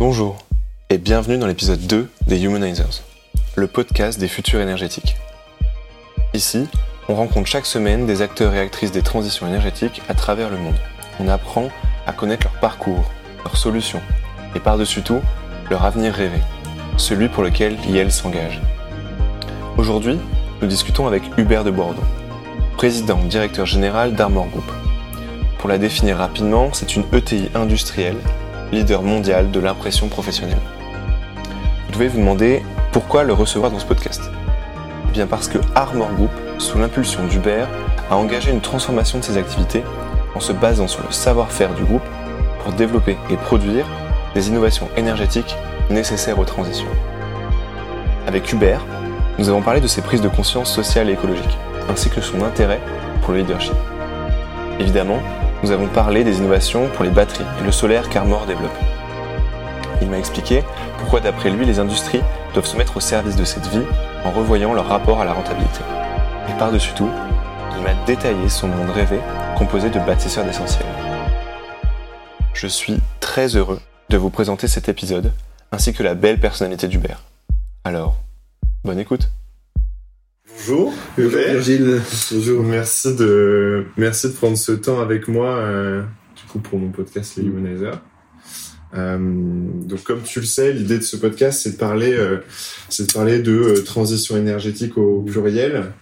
Bonjour et bienvenue dans l'épisode 2 des Humanizers, le podcast des futurs énergétiques. Ici, on rencontre chaque semaine des acteurs et actrices des transitions énergétiques à travers le monde. On apprend à connaître leur parcours, leurs solutions et par-dessus tout, leur avenir rêvé, celui pour lequel Yel s'engage. Aujourd'hui, nous discutons avec Hubert de Bordeaux, président directeur général d'Armor Group. Pour la définir rapidement, c'est une ETI industrielle, leader mondial de l'impression professionnelle. Vous devez vous demander pourquoi le recevoir dans ce podcast. Eh bien parce que Armor Group, sous l'impulsion d'Hubert, a engagé une transformation de ses activités en se basant sur le savoir-faire du groupe pour développer et produire des innovations énergétiques nécessaires aux transitions. Avec Hubert, nous avons parlé de ses prises de conscience sociales et écologiques, ainsi que son intérêt pour le leadership. Évidemment, nous avons parlé des innovations pour les batteries et le solaire qu'Armor développe. Il m'a expliqué pourquoi d'après lui les industries doivent se mettre au service de cette vie en revoyant leur rapport à la rentabilité. Et par-dessus tout, il m'a détaillé son monde rêvé composé de bâtisseurs d'essentiel. Je suis très heureux de vous présenter cet épisode ainsi que la belle personnalité d'Hubert. Alors, bonne écoute. Bonjour, Bonjour Virgile. Bonjour. Merci de, merci de prendre ce temps avec moi, euh, du coup, pour mon podcast Les. Euh, donc, comme tu le sais, l'idée de ce podcast, c'est de parler, euh, c'est de parler de transition énergétique au pluriel,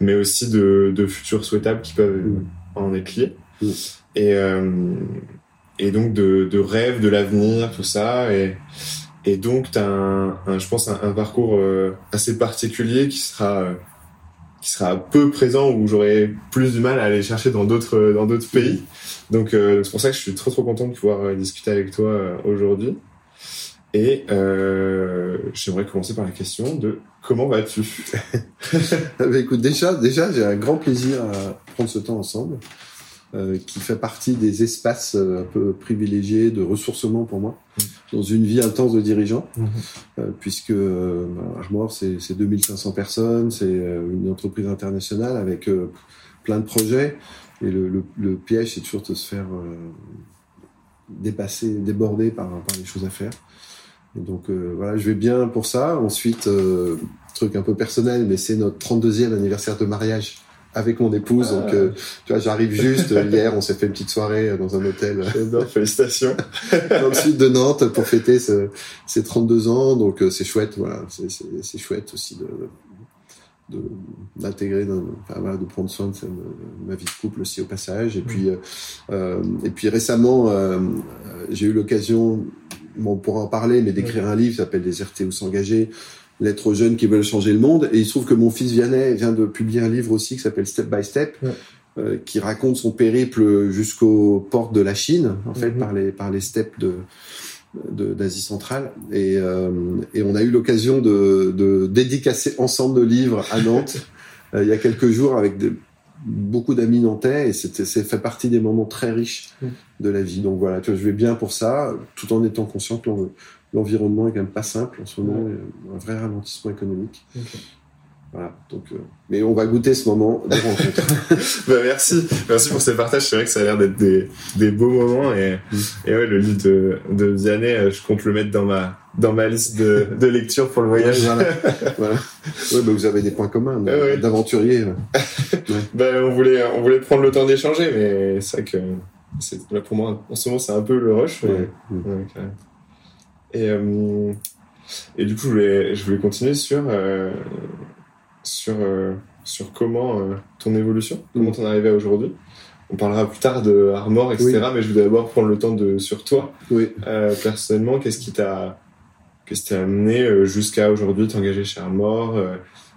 mais aussi de, de futurs souhaitables qui peuvent en être liés. Et, et donc de, de rêves, de l'avenir, tout ça. Et, et donc, tu as, un, je pense, un, parcours euh, assez particulier qui sera, euh, qui sera peu présent où j'aurai plus du mal à aller chercher dans d'autres dans d'autres pays. Donc, euh, c'est pour ça que je suis trop trop content de pouvoir euh, discuter avec toi euh, aujourd'hui. Et euh, j'aimerais commencer par la question de comment vas-tu? Ah bah, écoute, déjà, déjà, j'ai un grand plaisir à prendre ce temps ensemble, euh, qui fait partie des espaces euh, un peu privilégiés de ressourcement pour moi, dans une vie intense de dirigeant, euh, puisque Armor, c'est c'est 2500 personnes, c'est une entreprise internationale avec plein de projets, et le, le, le piège, c'est toujours de se faire dépasser, déborder par, par les choses à faire. Et donc voilà, je vais bien pour ça. Ensuite, truc un peu personnel, mais c'est notre 32e anniversaire de mariage avec mon épouse. Donc, euh, tu vois, j'arrive juste. euh, Hier, on s'est fait une petite soirée euh, dans un hôtel félicitations. dans le sud de Nantes pour fêter ce, ces 32 ans. Donc, euh, c'est chouette. Voilà, c'est- chouette aussi de de- d'intégrer, dans- enfin, voilà, de prendre soin de, de ma vie de couple aussi au passage. Et puis, euh, et puis récemment, j'ai eu l'occasion, bon, on pourra en parler, mais d'écrire un livre qui s'appelle Déserter ou s'engager, lettres aux jeunes qui veulent changer le monde. Et il se trouve que mon fils Vianney vient de publier un livre aussi qui s'appelle Step by Step. Ouais. euh, qui raconte son périple jusqu'aux portes de la Chine, en fait, Mhm. par les par les steppes de de- d'Asie centrale. Et, euh, et on a eu l'occasion de, de dédicacer ensemble nos livres à Nantes euh, il y a quelques jours avec de- beaucoup d'amis nantais et c'était c'est fait partie des moments très riches de la vie. Donc voilà, tu vois, je vais bien pour ça, tout en étant conscient que l'environnement est quand même pas simple en ce moment, un vrai ralentissement économique. Voilà, donc, euh, mais on va goûter ce moment de rencontre. Bah, merci, merci pour ces partages. C'est vrai que ça a l'air d'être des, des beaux moments et, Mm. et ouais, le livre de, de Vianney, euh, je compte le mettre dans ma dans ma liste de, de lecture pour le voyage. voilà. voilà. Ouais, bah, vous avez des points communs Ah ouais. d'aventurier. euh. Ben, on voulait on voulait prendre le temps d'échanger, mais c'est vrai que là pour moi en ce moment c'est un peu le rush. mais- Ouais. Et, euh, et du coup, je voulais, je voulais continuer sur, euh, sur, euh, sur comment ton évolution, comment Mm. t'en arrivé à aujourd'hui. On parlera plus tard de Armor, etc. Mais je voulais d'abord prendre le temps de sur toi, Oui. personnellement. Qu'est-ce qui t'a qu'est-ce qui t'a amené jusqu'à aujourd'hui t'engager chez Armor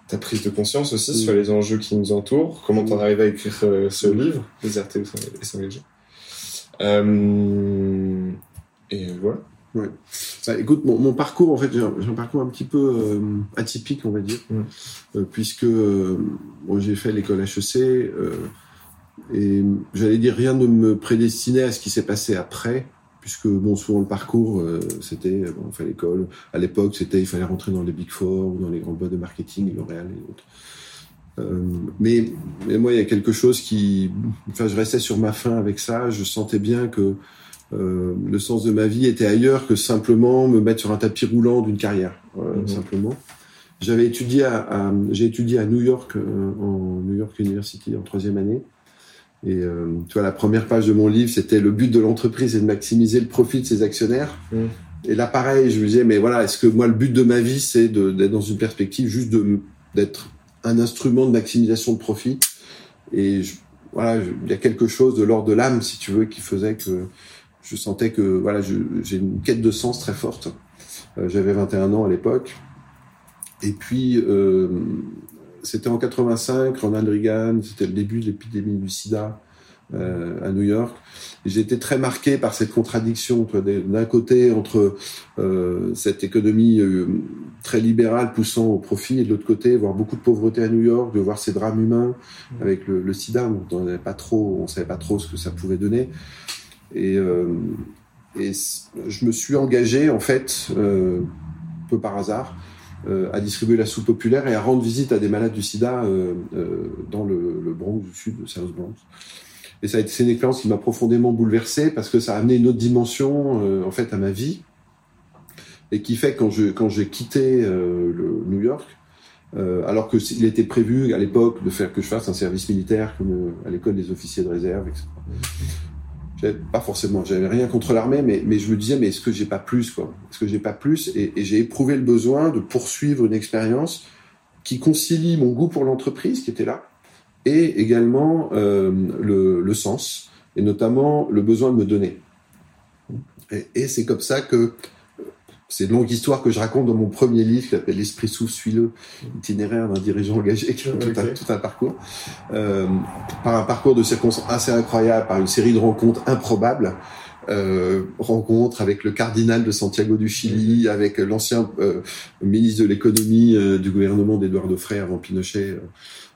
ta prise de conscience aussi Mm. sur les enjeux qui nous entourent, comment t'en Mm. es arrivé à écrire euh, ce livre, Déserter et s'engager. Euh, et voilà. Bah, écoute, mon, mon parcours, en fait, j'ai un, parcours un petit peu euh, atypique, on va dire, Mm. Euh, puisque euh, bon, j'ai fait l'école HEC et j'allais dire rien ne me prédestinait à ce qui s'est passé après, puisque bon, souvent le parcours, c'était, bon, on fait l'école. À l'époque, c'était, il fallait rentrer dans les Big Four ou dans les grandes boîtes de marketing, L'Oréal et autres. Euh, mais, mais moi, il y a quelque chose qui, enfin, je restais sur ma faim avec ça. Je sentais bien que euh, le sens de ma vie était ailleurs que simplement me mettre sur un tapis roulant d'une carrière, euh, Mhm. simplement. J'avais étudié à, à- j'ai étudié à New York, euh, en New York University en troisième année. Et euh, tu vois, la première page de mon livre, c'était le but de l'entreprise est de maximiser le profit de ses actionnaires. Mhm. Et là, pareil, je me disais, mais voilà, est-ce que moi, le but de ma vie, c'est d'être dans une perspective juste de d'être un instrument de maximisation de profit? Et je- voilà, il y a quelque chose de l'ordre de l'âme, si tu veux, qui faisait que je sentais que voilà, j'ai une quête de sens très forte. Euh, J'avais 21 ans à l'époque. Et puis, euh, c'était en 85, Ronald Reagan, c'était le début de l'épidémie du sida euh, à New York. J'ai été très marqué par cette contradiction, d'un côté entre euh, cette économie euh, très libérale poussant au profit, et de l'autre côté, voir beaucoup de pauvreté à New York, de voir ces drames humains avec le, le sida, on on savait pas trop ce que ça pouvait donner. Et, euh, je me suis engagé en fait, euh, peu par hasard, euh, à distribuer la soupe populaire et à rendre visite à des malades du sida dans le, Bronx du sud, le South Bronx. Et ça a été une expérience qui m'a profondément bouleversé parce que ça a amené une autre dimension en fait à ma vie et qui fait quand je quand j'ai quitté New York, alors que il était prévu à l'époque de faire que je fasse un service militaire à l'école des officiers de réserve, etc. Pas forcément, j'avais rien contre l'armée, mais, mais je me disais, mais est-ce que j'ai pas plus, quoi? Est-ce que j'ai pas plus? Et, j'ai éprouvé le besoin de poursuivre une expérience qui concilie mon goût pour l'entreprise, qui était là, et également euh, le, le sens, et notamment le besoin de me donner. Et c'est comme ça que c'est une longue histoire que je raconte dans mon premier livre qui s'appelle L'esprit souffle, suis-le, itinéraire d'un dirigeant engagé, qui a tout, un, Ok. tout un parcours, euh, par un parcours de circonstances assez incroyable, par une série de rencontres improbables, euh, rencontres avec le cardinal de Santiago du Chili, avec l'ancien euh, ministre de l'économie euh, du gouvernement d'Eduardo Frei avant Pinochet.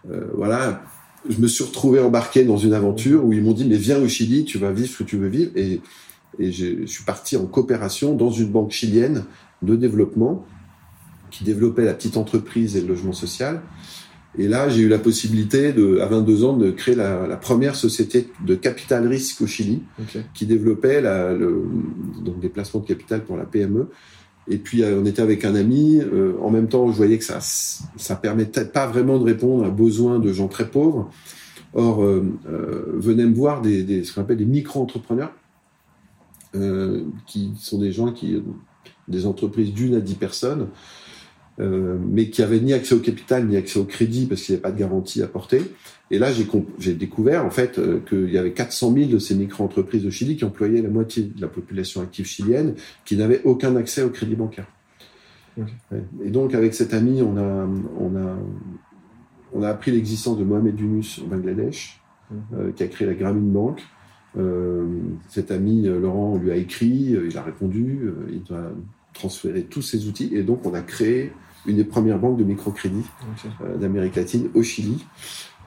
euh, voilà, je me suis retrouvé embarqué dans une aventure où ils m'ont dit mais viens au Chili, tu vas vivre ce que tu veux vivre. Et et je suis parti en coopération dans une banque chilienne de développement qui développait la petite entreprise et le logement social. Et là, j'ai eu la possibilité, de, à 22 ans, de créer la, la première société de capital risque au Chili, qui développait la, le, donc des placements de capital pour la PME. Et puis, euh, on était avec un ami. euh, en même temps, je voyais que ça ça permettait pas vraiment de répondre à besoins de gens très pauvres. Or, euh, euh, venaient me voir des, des, ce qu'on appelle des micro-entrepreneurs, euh, qui sont des gens qui des entreprises d'une à dix personnes, euh, mais qui avaient ni accès au capital ni accès au crédit parce qu'il n'y avait pas de garantie à porter. Et là, j'ai découvert en fait euh, qu'il y avait 400 000 de ces micro-entreprises au Chili qui employaient la moitié de la population active chilienne, qui n'avaient aucun accès au crédit bancaire. Ouais. Et donc, avec cet ami, on a, on a, on a appris l'existence de Mohamed Yunus au Bangladesh, Mhm. euh, qui a créé la Grameen Bank. Euh, cet ami, euh, Laurent, lui a écrit, euh, il a répondu, il doit transférer tous ses outils. Et donc, on a créé une des premières banques de microcrédit d'Amérique latine au Chili.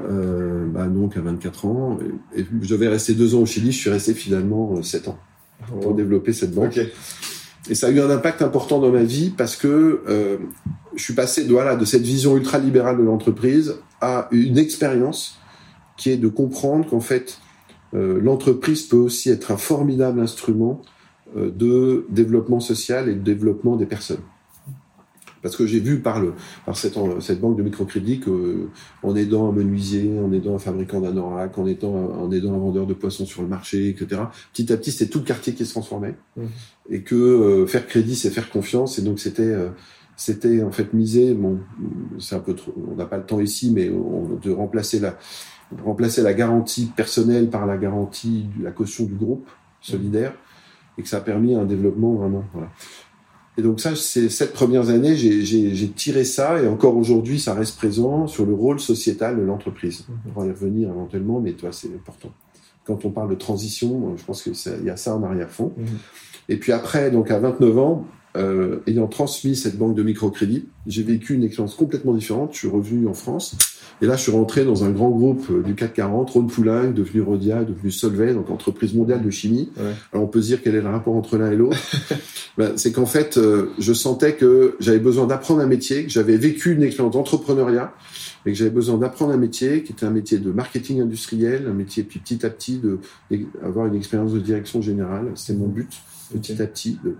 Euh, bah, donc à 24 ans. Et, et je devais rester deux ans au Chili, je suis resté finalement sept ans pour développer cette banque. Et ça a eu un impact important dans ma vie parce que euh, je suis passé de, voilà, de cette vision ultra-libérale de l'entreprise à une expérience qui est de comprendre qu'en fait, l'entreprise peut aussi être un formidable instrument euh, de développement social et de développement des personnes. Parce que j'ai vu par, le, par cette, banque de microcrédit que, euh, en aidant un menuisier, en aidant un fabricant d'anorak, en aidant, un- en aidant un vendeur de poissons sur le marché, etc., petit à petit, c'était tout le quartier qui se transformait. Mhm. Et que euh, faire crédit, c'est faire confiance. Et donc, c'était euh, c'était en fait miser, bon, c'est un peu trop, on n'a pas le temps ici, mais on, de remplacer la, remplacer la garantie personnelle par la garantie de la caution du groupe solidaire, et que ça a permis un développement vraiment. Voilà. Et donc ça, ces sept premières années, j'ai tiré ça, et encore aujourd'hui, ça reste présent sur le rôle sociétal de l'entreprise. Mhm. On va y revenir éventuellement, mais toi, c'est important. Quand on parle de transition, je pense qu'il y a ça en arrière-fond. Mhm. Et puis après, donc à 29 ans, euh, ayant transmis cette banque de microcrédit, j'ai vécu une expérience complètement différente. Je suis revenu en France. Et là, je suis rentré dans un grand groupe euh, du CAC 40, Rhône Poulenc, devenu Rodia, devenu Solvay, donc entreprise mondiale de chimie. Alors, on peut se dire quel est le rapport entre l'un et l'autre. ben, c'est qu'en fait, euh, je sentais que j'avais besoin d'apprendre un métier, que j'avais vécu une expérience d'entrepreneuriat, et que j'avais besoin d'apprendre un métier qui était un métier de marketing industriel, un métier puis petit à petit de avoir une expérience de direction générale. C'était mon but petit à petit. De,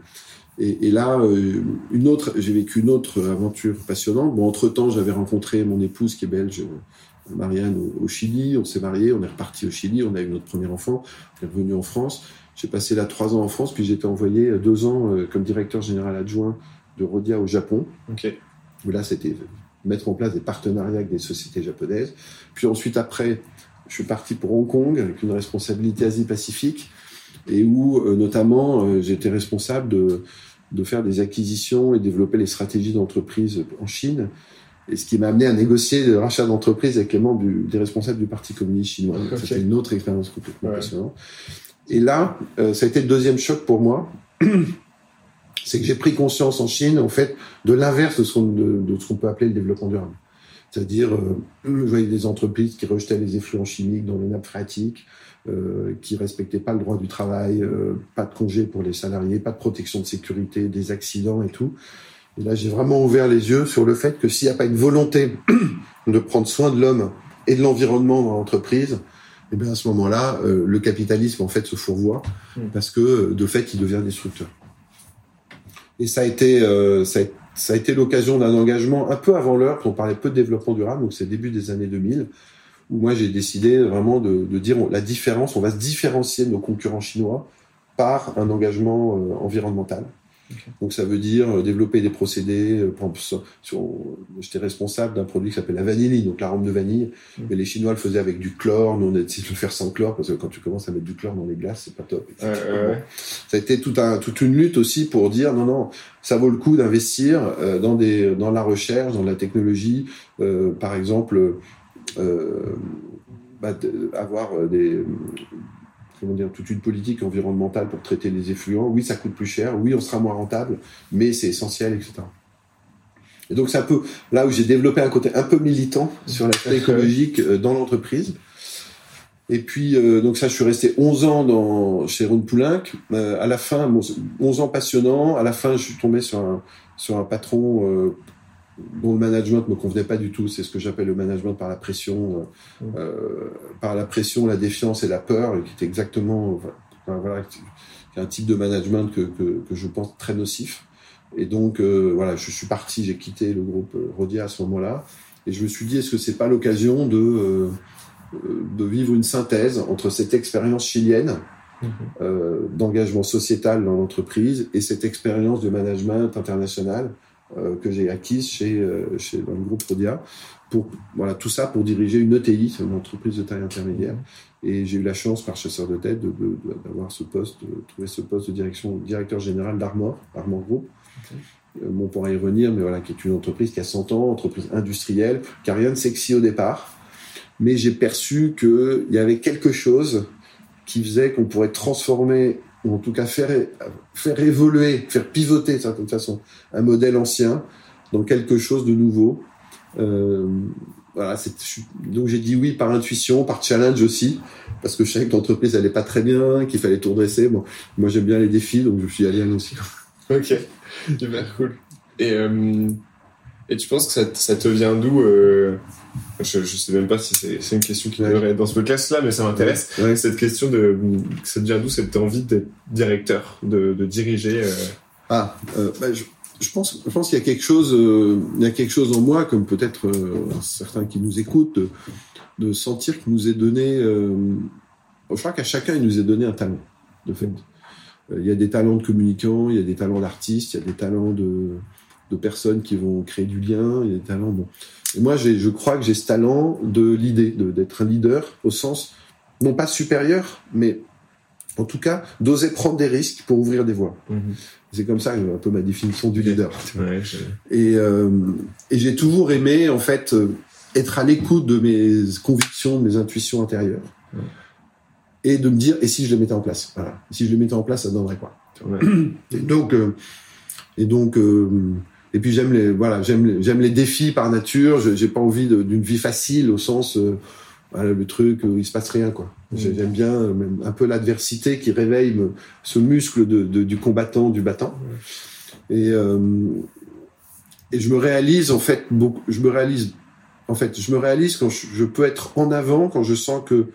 et, et, là, euh, une autre, j'ai vécu une autre aventure passionnante. Bon, entre temps, j'avais rencontré mon épouse qui est belge, Marianne, au, Chili. On s'est mariés, on est reparti au Chili, on a eu notre premier enfant, on est revenu en France. J'ai passé là trois ans en France, puis j'ai été envoyé deux ans euh, comme directeur général adjoint de Rodia au Japon. Okay. Où là, c'était mettre en place des partenariats avec des sociétés japonaises. Puis ensuite, après, je suis parti pour Hong Kong avec une responsabilité Asie-Pacifique et où euh, notamment euh, j'étais responsable de, de faire des acquisitions et développer les stratégies d'entreprise en Chine. Et ce qui m'a amené à négocier le rachat d'entreprise avec les membres du, des responsables du Parti communiste chinois. C'était une autre expérience complètement passionnante. Et là, euh, ça a été le deuxième choc pour moi. C'est que j'ai pris conscience en Chine, en fait, de l'inverse de ce qu'on de, ce qu'on peut appeler le développement durable. C'est-à-dire, euh, je voyais des entreprises qui rejetaient les effluents chimiques dans les nappes phréatiques, euh, qui respectaient pas le droit du travail, euh, pas de congé pour les salariés, pas de protection de sécurité, des accidents et tout. Et là, j'ai vraiment ouvert les yeux sur le fait que s'il n'y a pas une volonté de prendre soin de l'homme et de l'environnement dans l'entreprise, eh bien à ce moment-là, euh, le capitalisme en fait se fourvoie mmh. parce que de fait, il devient destructeur. Et ça a été, euh, ça a, ça a été l'occasion d'un engagement un peu avant l'heure, on parlait peu de développement durable, donc c'est début des années 2000, où moi j'ai décidé vraiment de, de, dire la différence, on va se différencier de nos concurrents chinois par un engagement euh, environnemental. Donc ça veut dire euh, développer des procédés. Euh, j'étais responsable d'un produit qui s'appelle la vanille, donc l'arôme de vanille. Mmh. Mais les Chinois le faisaient avec du chlore. Nous on a décidé de le faire sans chlore parce que quand tu commences à mettre du chlore dans les glaces, c'est pas top. Ça a été tout un, toute une lutte aussi pour dire non non, ça vaut le coup d'investir dans des dans la recherche, dans la technologie. par exemple, euh, bah, avoir euh, des comment dire, toute une politique environnementale pour traiter les effluents. Oui, ça coûte plus cher. Oui, on sera moins rentable, mais c'est essentiel, etc. Et donc, c'est un peu là où j'ai développé un côté un peu militant sur l'aspect écologique euh, dans l'entreprise. Et puis, donc ça, je suis resté 11 ans dans, chez Ron Poulenc. à la fin, 11 ans passionnants. À la fin, je suis tombé sur un, sur un patron dont le management me convenait pas du tout. C'est ce que j'appelle le management par la pression, euh, mmh. euh, par la pression, la défiance et la peur, qui est exactement, enfin, voilà, un type de management que, que, que, je pense très nocif. Et donc, euh, voilà, je suis parti, j'ai quitté le groupe Rodia à ce moment-là, et je me suis dit, est-ce que c'est pas l'occasion de euh, de vivre une synthèse entre cette expérience chilienne mmh. d'engagement sociétal dans l'entreprise et cette expérience de management international euh, que j'ai acquise chez, euh, chez dans le groupe Rodia pour voilà tout ça pour diriger une ETI, c'est une entreprise de taille intermédiaire. Et j'ai eu la chance par chasseur de tête d'avoir ce poste, de trouver ce poste de direction directeur général d'Armor, Armor Group. Okay. Euh, bon, on pourra y revenir, mais voilà, qui est une entreprise qui a 100 ans, entreprise industrielle, qui a rien de sexy au départ, mais j'ai perçu qu'il y avait quelque chose qui faisait qu'on pourrait transformer ou en tout cas faire, faire évoluer, faire pivoter de certaine façon un modèle ancien dans quelque chose de nouveau. Euh, voilà, donc j'ai dit oui par intuition, par challenge aussi, parce que je savais que l'entreprise allait pas très bien, qu'il fallait tout redresser. Bon, moi j'aime bien les défis, donc je suis allé aussi. ok, super cool. Et euh, et tu penses que ça, ça te vient d'où euh... je, je sais même pas si c'est une question qui devrait être dans ce podcast-là, mais ça m'intéresse. Ouais. Cette question de ça te vient d'où cette envie d'être directeur, de, de diriger euh... Ah, euh, bah, je, je, pense, je pense qu'il y a quelque chose, euh, il y a quelque chose en moi, comme peut-être certains qui nous écoutent, de, de sentir qu'il nous est donné. je crois qu'à chacun il nous est donné un talent, de fait. Il y a des talents de communicants, il y a des talents d'artistes, il y a des talents de de personnes qui vont créer du lien, il y a des talents. Bon. Et moi, je crois que j'ai ce talent de l'idée, d'être un leader au sens, non pas supérieur, mais en tout cas, d'oser prendre des risques pour ouvrir des voies. Mm-hmm. C'est comme ça un peu ma définition du leader. Ouais, et, euh, et j'ai toujours aimé, en fait, euh, être à l'écoute de mes convictions, de mes intuitions intérieures. Ouais. Et de me dire, et si je les mettais en place? Voilà. Si je les mettais en place, ça donnerait quoi? Et donc, euh, Et donc, euh, et puis j'aime les, voilà, j'aime, j'aime les défis par nature. Je, j'ai pas envie d'une vie facile au sens, euh, voilà, le truc où il se passe rien, quoi. Mmh. J'aime bien euh, même un peu l'adversité qui réveille ce muscle de, de- du combattant, du battant. Et, euh, et je me réalise en fait beaucoup. Je me réalise en fait, je me réalise quand je, je peux être en avant, quand je sens que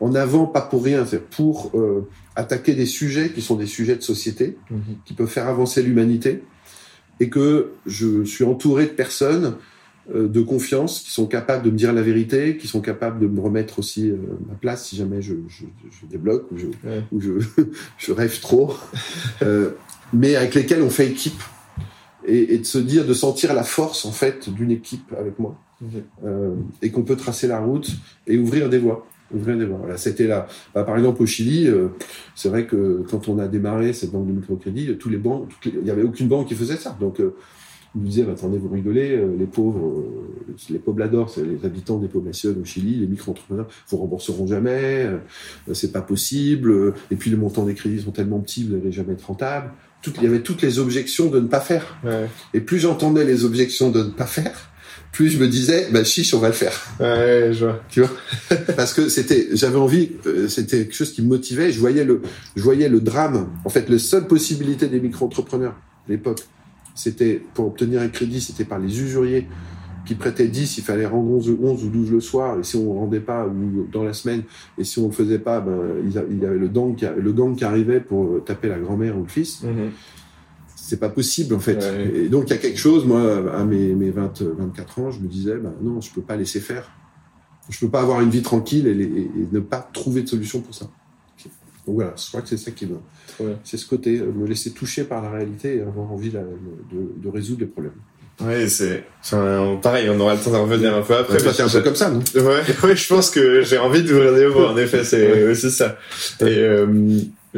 en avant, pas pour rien, c'est pour euh, attaquer des sujets qui sont des sujets de société, Mhm. qui peuvent faire avancer l'humanité, et que je suis entouré de personnes euh, de confiance qui sont capables de me dire la vérité, qui sont capables de me remettre aussi euh, ma place si jamais je, je, je débloque ou je, Ouais. ou je, je rêve trop, euh, mais avec lesquels on fait équipe et, et de se dire, de sentir la force en fait d'une équipe avec moi euh, et qu'on peut tracer la route et ouvrir des voies. Des voies. Voilà, c'était là. Bah, par exemple, au Chili, euh, c'est vrai que quand on a démarré cette banque de microcrédit, tous les banques, il n'y avait aucune banque qui faisait ça. Donc, euh, ils nous disaient, bah, attendez, vous rigolez, euh, les pauvres, euh, les pobladors, c'est les habitants des poblations au Chili, les micro-entrepreneurs, vous rembourseront jamais, euh, c'est pas possible, euh, et puis les montants des crédits sont tellement petits, vous n'allez jamais être rentable. Tout, il y avait toutes les objections de ne pas faire. Ouais. Et plus j'entendais les objections de ne pas faire, plus je me disais, bah, chiche, on va le faire. Ouais, je vois. Tu vois? Parce que c'était, j'avais envie, euh, c'était quelque chose qui me motivait. Je voyais le, je voyais le drame. En fait, la seule possibilité des micro-entrepreneurs à l'époque, c'était pour obtenir un crédit, c'était par les usuriers qui prêtaient 10, il fallait rendre 11, 11 ou 12 le soir, et si on rendait pas, ou dans la semaine, et si on le faisait pas, ben, il y avait le gang, qui, le gang qui arrivait pour euh, taper la grand-mère ou le fils Mhm. C'est pas possible en fait. Ouais. Et donc il y a quelque chose, moi, à mes, mes 20, 24 ans, je me disais, bah, non, je peux pas laisser faire. Je peux pas avoir une vie tranquille et, les- et- et ne pas trouver de solution pour ça. Donc voilà, je crois que c'est ça qui me. C'est ce côté, euh, me laisser toucher par la réalité et avoir envie de, de résoudre les problèmes. Ouais, c'est, enfin, pareil, on aura le temps d'en revenir un peu après. Toi, t'es un peu comme ça, non? Ouais, ouais, je pense que j'ai envie d'ouvrir des voies, en effet, c'est aussi ça. Et, euh,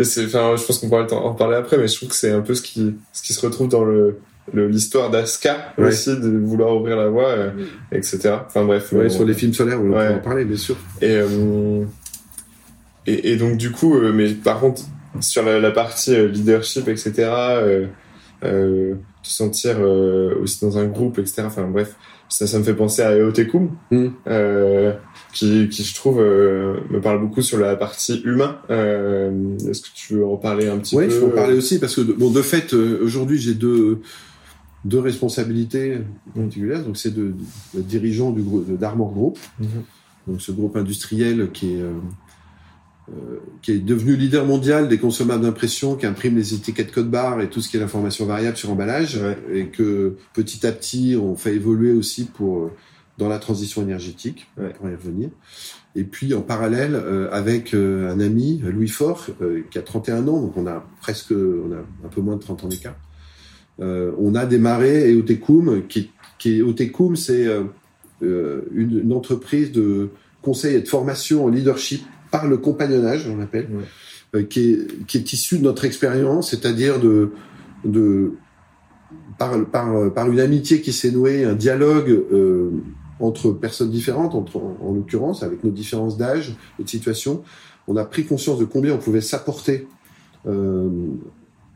enfin, je pense qu'on pourra en parler après, mais je trouve que c'est un peu ce qui, ce qui se retrouve dans le, l'histoire d'Aska Ouais. aussi, de vouloir ouvrir la voie, euh, etc. Enfin bref. Ouais, sur les films solaires, on Ouais. peut en parler, bien sûr. Et, euh, et, et donc du coup, euh, mais par contre, sur la, la partie euh, leadership, etc., euh, euh, te sentir euh, aussi dans un groupe, etc. Enfin bref, ça, ça me fait penser à Eotekum, Mm. Euh, qui, qui je trouve euh, me parle beaucoup sur la partie humain. Euh, Est-ce que tu veux en parler un petit Oui, peu je peux en parler aussi parce que de- bon, de fait, euh, aujourd'hui, j'ai deux deux responsabilités particulières. Donc, c'est de, de dirigeant du groupe d'Armor Group, Mhm. donc ce groupe industriel qui est euh, euh, qui est devenu leader mondial des consommateurs d'impression, qui imprime les étiquettes code barre et tout ce qui est l'information variable sur emballage, Ouais. et que petit à petit on fait évoluer aussi pour euh, dans la transition énergétique. Ouais. Va y revenir. Et puis en parallèle, euh, avec euh, un ami, Louis Faure, euh, qui a 31 ans, donc on a presque, on a un peu moins de 30 ans d'écart. On a démarré Eotekum, qui, qui est Eotekum, c'est une, une entreprise de conseil et de formation en leadership par le compagnonnage, on l'appelle, Ouais. qui, est, qui est issu de notre expérience, c'est-à-dire de, de par, par, par une amitié qui s'est nouée, un dialogue entre personnes différentes, entre, en, en l'occurrence, avec nos différences d'âge et de situation, on a pris conscience de combien on pouvait s'apporter, euh,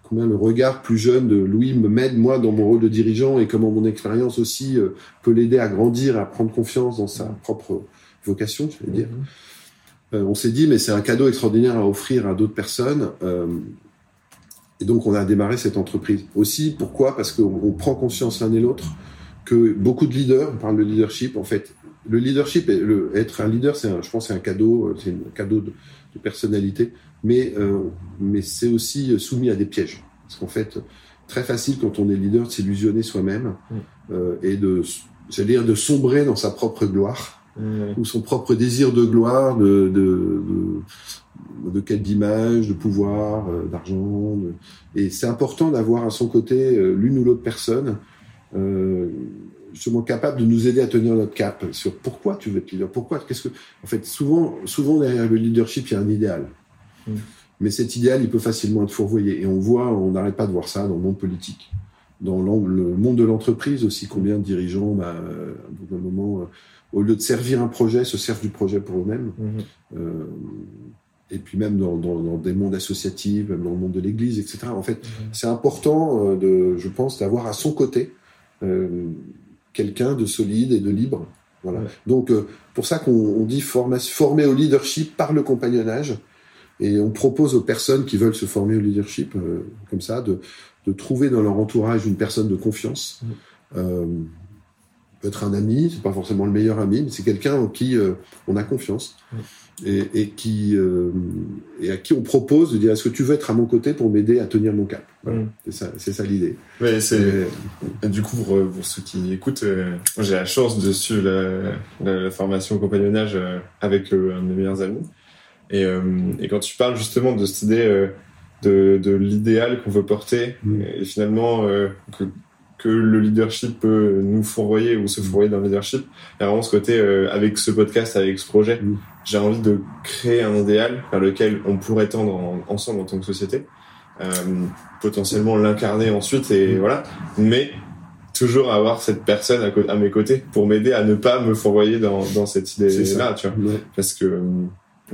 combien le regard plus jeune de Louis me m'aide, moi, dans mon rôle de dirigeant, et comment mon expérience aussi euh, peut l'aider à grandir, à prendre confiance dans sa propre vocation, je vais dire. Mhm. Euh, on s'est dit, mais c'est un cadeau extraordinaire à offrir à d'autres personnes. et donc, on a démarré cette entreprise. Aussi, pourquoi? Parce qu'on on prend conscience l'un et l'autre que beaucoup de leaders, on parle de leadership, en fait, le leadership, le, être un leader, c'est je pense, c'est un cadeau, euh, c'est un cadeau de, de personnalité, mais, euh, mais c'est aussi soumis à des pièges. Parce qu'en fait, très facile quand on est leader de s'illusionner soi-même Mm. euh, et de, j'allais dire, de sombrer dans sa propre gloire Mhm. ou son propre désir de gloire, de, de, de, de quête d'image, de pouvoir, euh, d'argent. de- Et c'est important d'avoir à son côté euh, l'une ou l'autre personne euh, justement capable de nous aider à tenir notre cap sur pourquoi tu veux être leader, pourquoi, qu'est-ce que, en fait, souvent, souvent derrière le leadership, il y a un idéal. Mm. Mais cet idéal, il peut facilement être fourvoyé. Et on voit, on n'arrête pas de voir ça dans le monde politique, dans le monde de l'entreprise aussi. Combien de dirigeants, bah, euh, d'un moment, euh, au lieu de servir un projet, se servent du projet pour eux-mêmes. Mhm. Euh, et puis même dans, dans, des mondes associatifs, même dans le monde de l'Église, etc. En fait, mhm. c'est important, de, je pense, d'avoir à son côté quelqu'un de solide et de libre. Voilà. Donc, pour ça qu'on dit former au leadership par le compagnonnage. Et on propose aux personnes qui veulent se former au leadership, comme ça, de, de trouver dans leur entourage une personne de confiance. Euh, peut être un ami, c'est pas forcément le meilleur ami, mais c'est quelqu'un en qui euh, on a confiance et, et, qui euh, et à qui on propose de dire est-ce que tu veux être à mon côté pour m'aider à tenir mon cap? Voilà. Mm. C'est ça, c'est ça l'idée. Mais c'est du coup pour, pour, ceux qui écoutent, euh, j'ai la chance de suivre la, la, formation au compagnonnage avec un de mes meilleurs amis. Et, et, quand tu parles justement de cette idée de, de l'idéal qu'on veut porter, mm. et finalement que que le leadership peut nous fourvoyer ou se mm. fourvoyer dans le leadership. Il y a vraiment ce côté, euh, avec ce podcast, avec ce projet, mm. j'ai envie de créer un idéal vers lequel on pourrait tendre ensemble en tant que société, euh, potentiellement l'incarner ensuite et mm. voilà. Mais toujours avoir cette personne à, à mes côtés pour m'aider à ne pas me fourvoyer dans, dans cette idée-là, tu vois. Parce que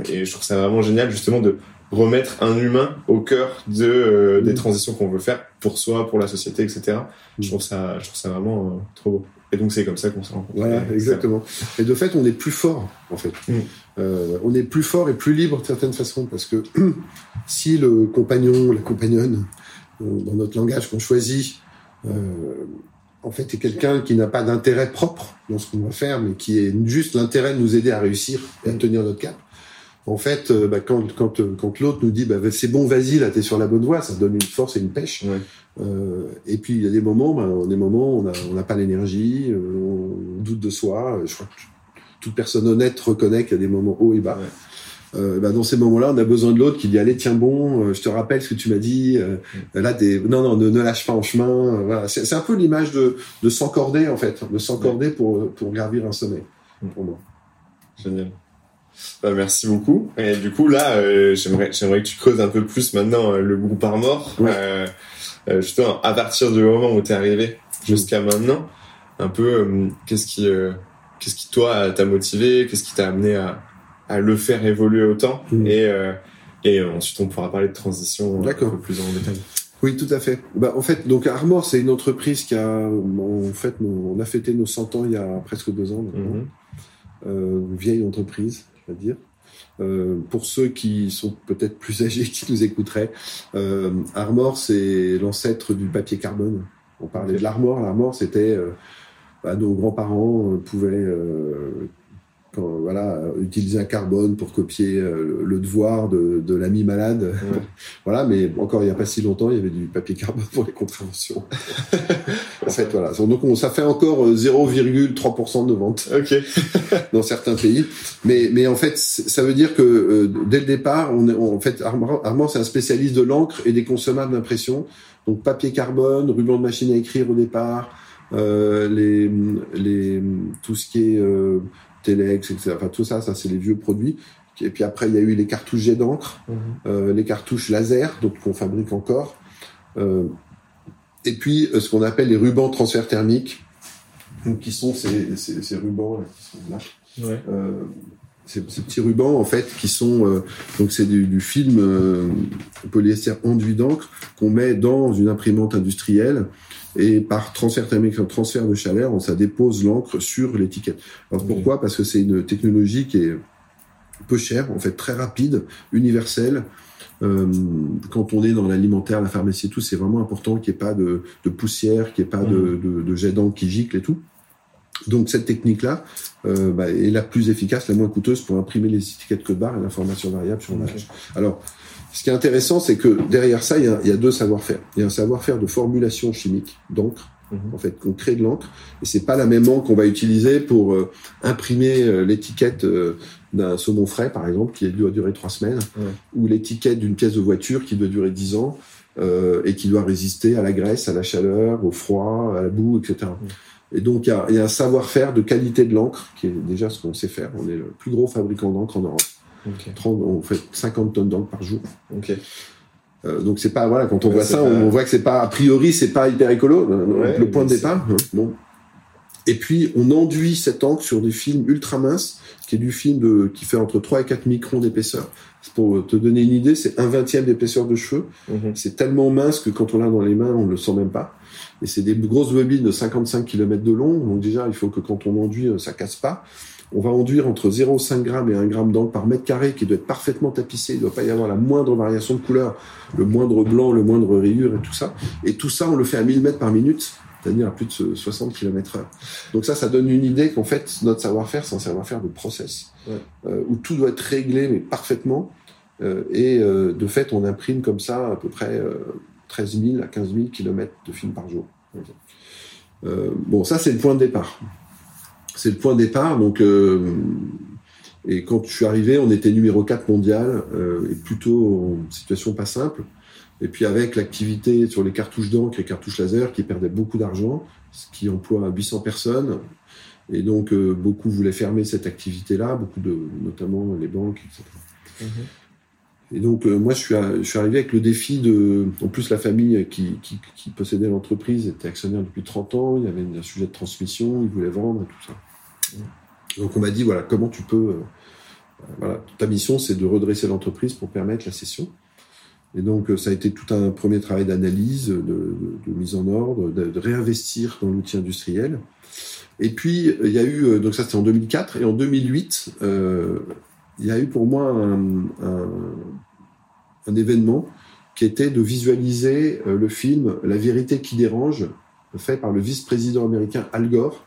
et je trouve ça vraiment génial justement de remettre un humain au cœur de euh, des transitions qu'on veut faire pour soi, pour la société, etc. Je trouve ça, je trouve ça vraiment euh, trop beau. Et donc c'est comme ça qu'on se rend compte. Voilà, exactement. Et de fait, on est plus fort, en fait. Mm. Euh, on est plus fort et plus libre de certaines façons, parce que si le compagnon, la compagnonne, dans notre langage qu'on choisit, en fait, est quelqu'un qui n'a pas d'intérêt propre dans ce qu'on va faire, mais qui est juste l'intérêt de nous aider à réussir et à tenir notre cap en fait, euh, bah, quand, quand, euh, quand l'autre nous dit bah, c'est bon, vas-y, là, t'es sur la bonne voie, ça donne une force et une pêche. Euh, et puis, il y a des moments, bah, des moments, on n'a pas l'énergie, on doute de soi. Je crois que toute personne honnête reconnaît qu'il y a des moments hauts et bas. bah, dans ces moments-là, on a besoin de l'autre qui dit allez tiens bon, je te rappelle ce que tu m'as dit. Là, t'es non non ne, lâche pas en chemin. voilà, c'est un peu l'image de, de s'encorder en fait, de s'encorder pour pour gravir un sommet pour moi. Génial. Bah, merci beaucoup. Et du coup, là, euh, j'aimerais, j'aimerais que tu creuses un peu plus maintenant euh, le groupe Armor. Euh, euh, justement, à partir du moment où tu es arrivé jusqu'à maintenant, un peu, qu'est-ce qui, qu'est-ce qui toi t'a motivé, qu'est-ce qui t'a amené à, à le faire évoluer autant? Mm. et, et ensuite on pourra parler de transition un peu plus en détail. Oui, tout à fait. Bah, en fait, donc Armor, c'est une entreprise qui a, en fait, on a fêté nos 100 ans il y a presque deux ans maintenant. Mm-hmm. une vieille entreprise dire. Euh, pour ceux qui sont peut-être plus âgés qui nous écouteraient, euh, Armor c'est l'ancêtre du papier carbone. On parlait de l'armor. L'armor c'était euh, bah, nos grands-parents pouvaient voilà, utiliser un carbone pour copier euh, le devoir de, de l'ami malade. voilà, mais encore il n'y a pas si longtemps, il y avait du papier carbone pour les contraventions. en fait, voilà. Donc on, ça fait encore 0,3% euh, de vente dans certains pays. Mais, mais en fait, ça veut dire que euh, dès le départ, on, est, en fait, Armand, c'est un spécialiste de l'encre et des consommables d'impression. Donc papier carbone, ruban de machine à écrire au départ, euh, les, les, tout ce qui est Telex, etc. Enfin, tout ça, ça c'est les vieux produits. Et puis après, il y a eu les cartouches jet d'encre, mhm. les cartouches laser, donc qu'on fabrique encore. Euh, et puis euh, ce qu'on appelle les rubans transfert thermique, qui sont ces, ces, rubans qui sont là. Ouais. Ces, petits rubans en fait qui sont donc c'est du, du, film polyester enduit d'encre qu'on met dans une imprimante industrielle et par transfert thermique, transfert de chaleur, on, ça dépose l'encre sur l'étiquette. Alors pourquoi? Parce que c'est une technologie qui est peu chère, en fait très rapide, universelle. Euh, quand on est dans l'alimentaire, la pharmacie et tout, c'est vraiment important qu'il n'y ait pas de, de poussière, qu'il n'y ait pas de, mmh. de, de jet d'encre qui gicle et tout. Donc cette technique-là euh, bah, est la plus efficace, la moins coûteuse pour imprimer les étiquettes code barre et l'information variable sur l'âge. Alors ce qui est intéressant, c'est que derrière ça, il y a, il y a deux savoir-faire. Il y a un savoir-faire de formulation chimique d'encre, mhm. en fait, qu'on crée de l'encre, et c'est pas la même encre qu'on va utiliser pour euh, imprimer euh, l'étiquette euh, d'un saumon frais, par exemple, qui doit durer trois semaines, ou l'étiquette d'une pièce de voiture qui doit durer dix ans et qui doit résister à la graisse, à la chaleur, au froid, à la boue, etc. Et donc, il y a, il y a un savoir-faire de qualité de l'encre, qui est déjà ce qu'on sait faire. On est le plus gros fabricant d'encre en Europe on fait 50 tonnes d'encre par jour. Euh, donc c'est pas voilà quand on voit ça, on, voit que c'est pas a priori c'est pas hyper écolo. Euh, le point de départ. Hein, bon. Et puis, on enduit cet encre sur des films ultra minces, qui est du film de, qui fait entre 3 et 4 microns d'épaisseur. Pour te donner une idée, c'est un vingtième d'épaisseur de cheveux. Mhm. C'est tellement mince que quand on l'a dans les mains, on ne le sent même pas. Et c'est des grosses bobines de 55 km de long. Donc déjà, il faut que quand on enduit, euh, ça casse pas. On va enduire entre 0,5 g et 1 g d'encre par mètre carré qui doit être parfaitement tapissé. Il ne doit pas y avoir la moindre variation de couleur, le moindre blanc, le moindre rayure et tout ça. Et tout ça, on le fait à 1000 mètres par minute, c'est-à-dire à plus de 60 km heure. Donc ça, ça donne une idée qu'en fait, notre savoir-faire, c'est un savoir-faire de process, Ouais. euh, où tout doit être réglé, mais parfaitement. Euh, et euh, de fait, on imprime comme ça à peu près euh, 13 000 à 15 000 km de films par jour. Euh, bon, ça, c'est le point de départ. C'est le point de départ. Donc, euh, et quand je suis arrivé, on était numéro 4 mondial, euh, et plutôt en situation pas simple. Et puis avec l'activité sur les cartouches d'encre et cartouches laser qui perdaient beaucoup d'argent, ce qui emploie 800 personnes, et donc euh, beaucoup voulaient fermer cette activité-là, beaucoup de, notamment les banques, etc. Mhm. Et donc moi je suis, à- je suis arrivé avec le défi de, en plus la famille qui, qui, qui possédait l'entreprise était actionnaire depuis 30 ans, il y avait un sujet de transmission, ils voulaient vendre et tout ça. Donc on m'a dit voilà comment tu peux, euh, ta mission c'est de redresser l'entreprise pour permettre la cession. Et donc euh, ça a été tout un premier travail d'analyse, de, mise en ordre, de, réinvestir dans l'outil industriel. Et puis il y a eu euh, donc ça c'était en 2004 et en 2008 euh, il y a eu pour moi un, événement qui était de visualiser le film La vérité qui dérange, fait par le vice-président américain Al Gore,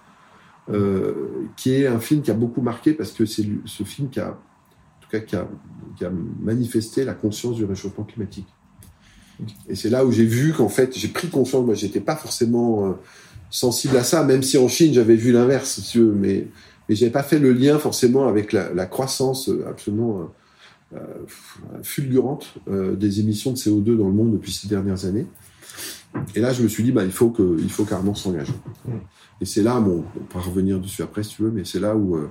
euh, qui est un film qui a beaucoup marqué parce que c'est ce film qui a, en tout cas, qui a, manifesté la conscience du réchauffement climatique. Et c'est là où j'ai vu qu'en fait, j'ai pris conscience, moi j'étais pas forcément euh, sensible à ça, même si en Chine j'avais vu l'inverse, mais, mais j'avais pas fait le lien forcément avec la, croissance euh, absolument fulgurante des émissions de CO2 dans le monde depuis ces dernières années. Et là, je me suis dit, bah, il faut que, il faut qu'Armand s'engage. Mm. Et c'est là, bon, on pourra revenir dessus après si tu veux, mais c'est là où euh,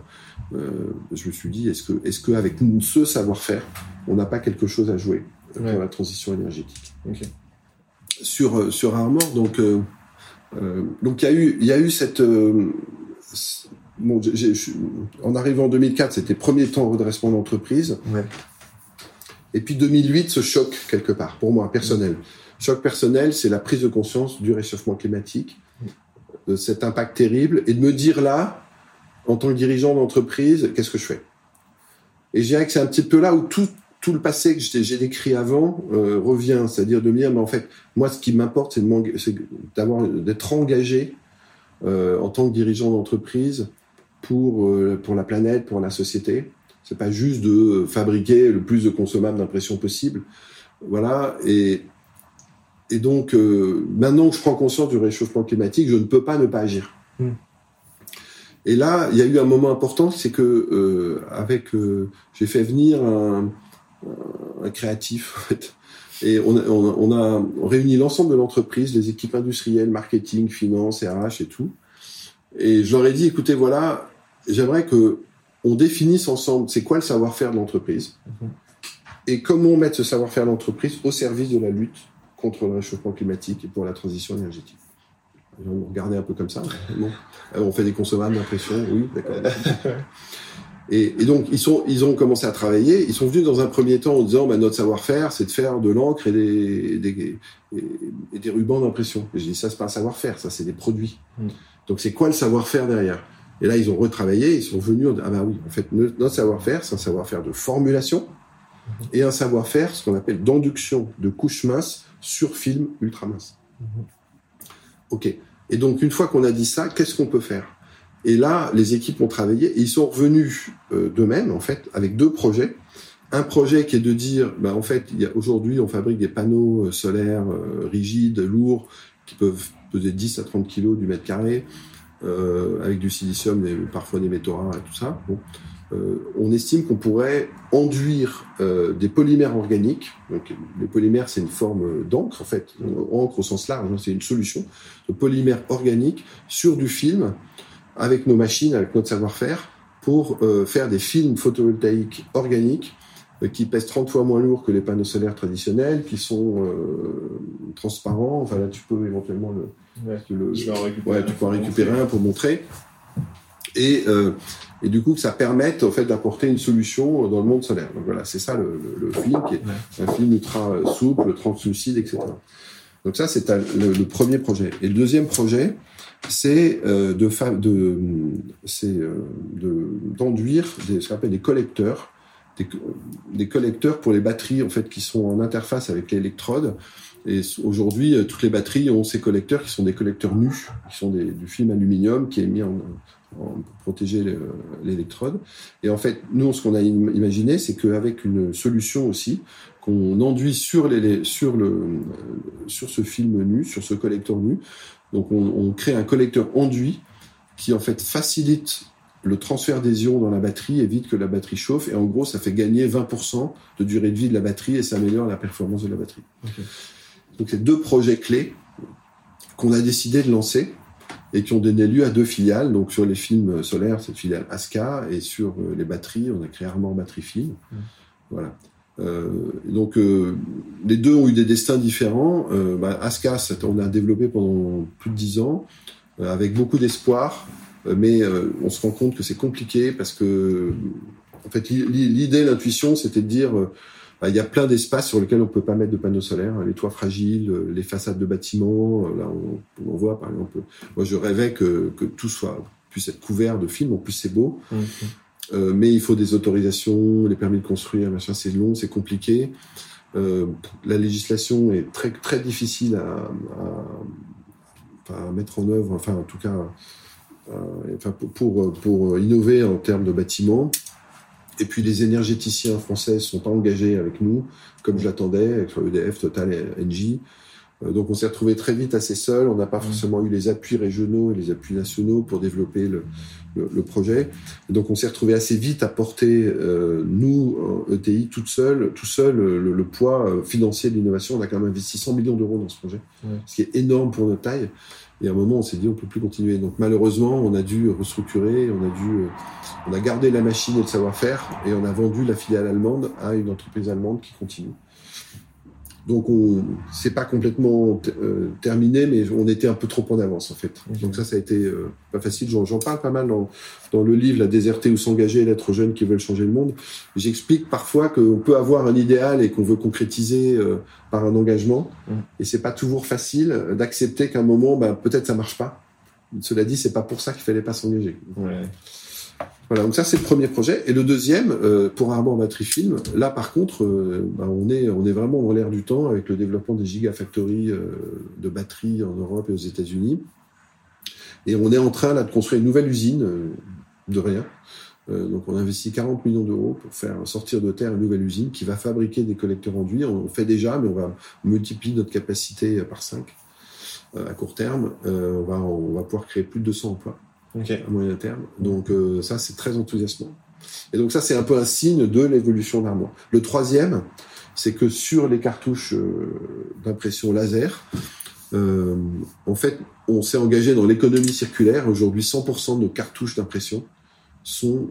euh, je me suis dit, est-ce que, est-ce qu'avec ce savoir-faire, on n'a pas quelque chose à jouer euh, Ouais. pour la transition énergétique? Sur sur Armor, donc euh, euh, donc il y a eu il y a eu cette en arrivant en 2004, c'était premier temps redressement d'entreprise. Ouais. Et puis 2008, ce choc quelque part, pour moi, personnel. Choc personnel, c'est la prise de conscience du réchauffement climatique, de cet impact terrible, et de me dire là, en tant que dirigeant d'entreprise, qu'est-ce que je fais? Et je dirais que c'est un petit peu là où tout, tout le passé que j'ai décrit avant euh, revient, c'est-à-dire de me dire, mais en fait, moi, ce qui m'importe, c'est d'être engagé euh, en tant que dirigeant d'entreprise pour euh, pour la planète, pour la société. C'est pas juste de fabriquer le plus de consommables d'impression possible. Voilà. Et, et donc, euh, maintenant que je prends conscience du réchauffement climatique, je ne peux pas ne pas agir. Mm. Et là, il y a eu un moment important, c'est que euh, avec, euh, j'ai fait venir un, un créatif, en fait. Et on a, on a, on a réuni l'ensemble de l'entreprise, les équipes industrielles, marketing, finance, RH et tout. Et je leur ai dit, écoutez, voilà, j'aimerais que on définisse ensemble c'est quoi le savoir-faire de l'entreprise? Mhm. et comment mettre ce savoir-faire de l'entreprise au service de la lutte contre le réchauffement climatique et pour la transition énergétique. Les gens regardaient un peu comme ça. Bon. Euh, on fait des consommables d'impression, oui, d'accord. Et, et donc ils sont, ils ont commencé à travailler. Ils sont venus dans un premier temps en disant, bah, notre savoir-faire, c'est de faire de l'encre et des, des, et, et des rubans d'impression. Et J'ai dit, ça c'est pas un savoir-faire, ça c'est des produits. Mm. Donc c'est quoi le savoir-faire derrière? Et là ils ont retravaillé, ils sont venus, ah bah oui, en fait no- notre savoir-faire, c'est un savoir-faire de formulation et un savoir-faire, ce qu'on appelle d'induction de couches minces sur film ultra mince. Mhm. Ok. Et donc une fois qu'on a dit ça, qu'est-ce qu'on peut faire? Et là, les équipes ont travaillé et ils sont revenus euh, d'eux-mêmes en fait avec deux projets. Un projet qui est de dire, bah, en fait, il y a aujourd'hui, on fabrique des panneaux euh, solaires euh, rigides, lourds, qui peuvent peser 10 à 30 kilos du mètre carré, euh, avec du silicium, et parfois des métaux rares et tout ça. Bon. Euh, on estime qu'on pourrait enduire euh, des polymères organiques. Donc, les polymères, c'est une forme d'encre, en fait, encre au sens large, hein, c'est une solution de polymères organiques sur du film avec nos machines, avec notre savoir-faire, pour euh, faire des films photovoltaïques organiques qui pèsent 30 fois moins lourd que les panneaux solaires traditionnels, qui sont transparents. Enfin là, tu peux éventuellement le, le tu peux en récupérer un pour montrer. Et, et du coup, que ça permette en fait d'apporter une solution dans le monde solaire. Donc voilà, c'est ça le, le, film, qui est un film ultra souple, translucide, etc. Donc ça, c'est le, le, premier projet. Et le deuxième projet, c'est euh, de, de, euh, d'enduire des, ce qu'on appelle des collecteurs, des, des, collecteurs pour les batteries en fait qui sont en interface avec l'électrode. Et aujourd'hui, euh, toutes les batteries ont ces collecteurs qui sont des collecteurs nus, qui sont des, du film aluminium qui est mis en, pour protéger l'électrode. Et en fait, nous, ce qu'on a imaginé, c'est qu'avec une solution aussi, qu'on enduit sur, les, sur, le, sur ce film nu, sur ce collecteur nu, donc on, on, crée un collecteur enduit qui en fait facilite le transfert des ions dans la batterie, évite que la batterie chauffe, et en gros ça fait gagner 20% de durée de vie de la batterie et ça améliore la performance de la batterie. Donc c'est deux projets clés qu'on a décidé de lancer et qui ont donné lieu à deux filiales. Donc sur les films solaires, cette filiale ASCA, et sur euh, les batteries, on a créé Armand Battery Film. Voilà. Euh, donc euh, les deux ont eu des destins différents. Euh, bah, Aska, on a développé pendant plus de dix ans avec beaucoup d'espoir, mais on se rend compte que c'est compliqué parce que en fait l'idée, l'intuition, c'était de dire il y a plein d'espaces sur lesquels on peut pas mettre de panneaux solaires, les toits fragiles, les façades de bâtiments. Là, on, on voit par exemple. Moi, je rêvais que, que tout soit puisse être couvert de films. En plus, c'est beau. Mmh. Euh, mais il faut des autorisations, les permis de construire, machin, c'est long, c'est compliqué. Euh, la législation est très très difficile à, à, à, mettre en œuvre, enfin en tout cas, euh, enfin, pour, pour innover en termes de bâtiments. Et puis les énergéticiens français sont pas engagés avec nous, comme je l'attendais, avec EDF, Total et Engie. Euh, donc on s'est retrouvé très vite assez seul. On n'a pas mmh. forcément eu les appuis régionaux et les appuis nationaux pour développer le, le, le projet. Et donc on s'est retrouvé assez vite à porter euh, nous ETI toute seule, tout seul le, le poids euh, financier de l'innovation. On a quand même investi 100 millions d'euros dans ce projet, ce qui est énorme pour notre taille. Et à un moment, on s'est dit on peut plus continuer. Donc malheureusement, on a dû restructurer, on a dû, on a gardé la machine et le savoir-faire, et on a vendu la filiale allemande à une entreprise allemande qui continue. Donc on c'est pas complètement euh, terminé, mais on était un peu trop en avance en fait. Donc ça, ça a été euh, pas facile. J'en parle pas mal dans, dans le livre La déserter ou s'engager, l'être jeune qui veulent changer le monde. J'explique parfois qu'on peut avoir un idéal et qu'on veut concrétiser euh, par un engagement, et c'est pas toujours facile d'accepter qu'à un moment, ben, peut-être ça marche pas. Cela dit, c'est pas pour ça qu'il fallait pas s'engager. Ouais. Voilà, donc ça c'est le premier projet. Et le deuxième, euh, pour Armand Battery Film, là par contre, euh, bah, on, est, on est vraiment dans l'air du temps avec le développement des gigafactories euh, de batteries en Europe et aux États-Unis. Et on est en train là de construire une nouvelle usine euh, de rien. donc on a investi 40 millions d'euros pour faire sortir de terre une nouvelle usine qui va fabriquer des collecteurs enduits. On le fait déjà, mais on va multiplier notre capacité par 5 à court terme. on, va, on va pouvoir créer plus de 200 emplois à moyen terme. Donc euh, ça, c'est très enthousiasmant. Et donc ça, c'est un peu un signe de l'évolution d'Armand. Le troisième, c'est que sur les cartouches euh, d'impression laser, euh, en fait, on s'est engagé dans l'économie circulaire. Aujourd'hui, 100% de nos cartouches d'impression sont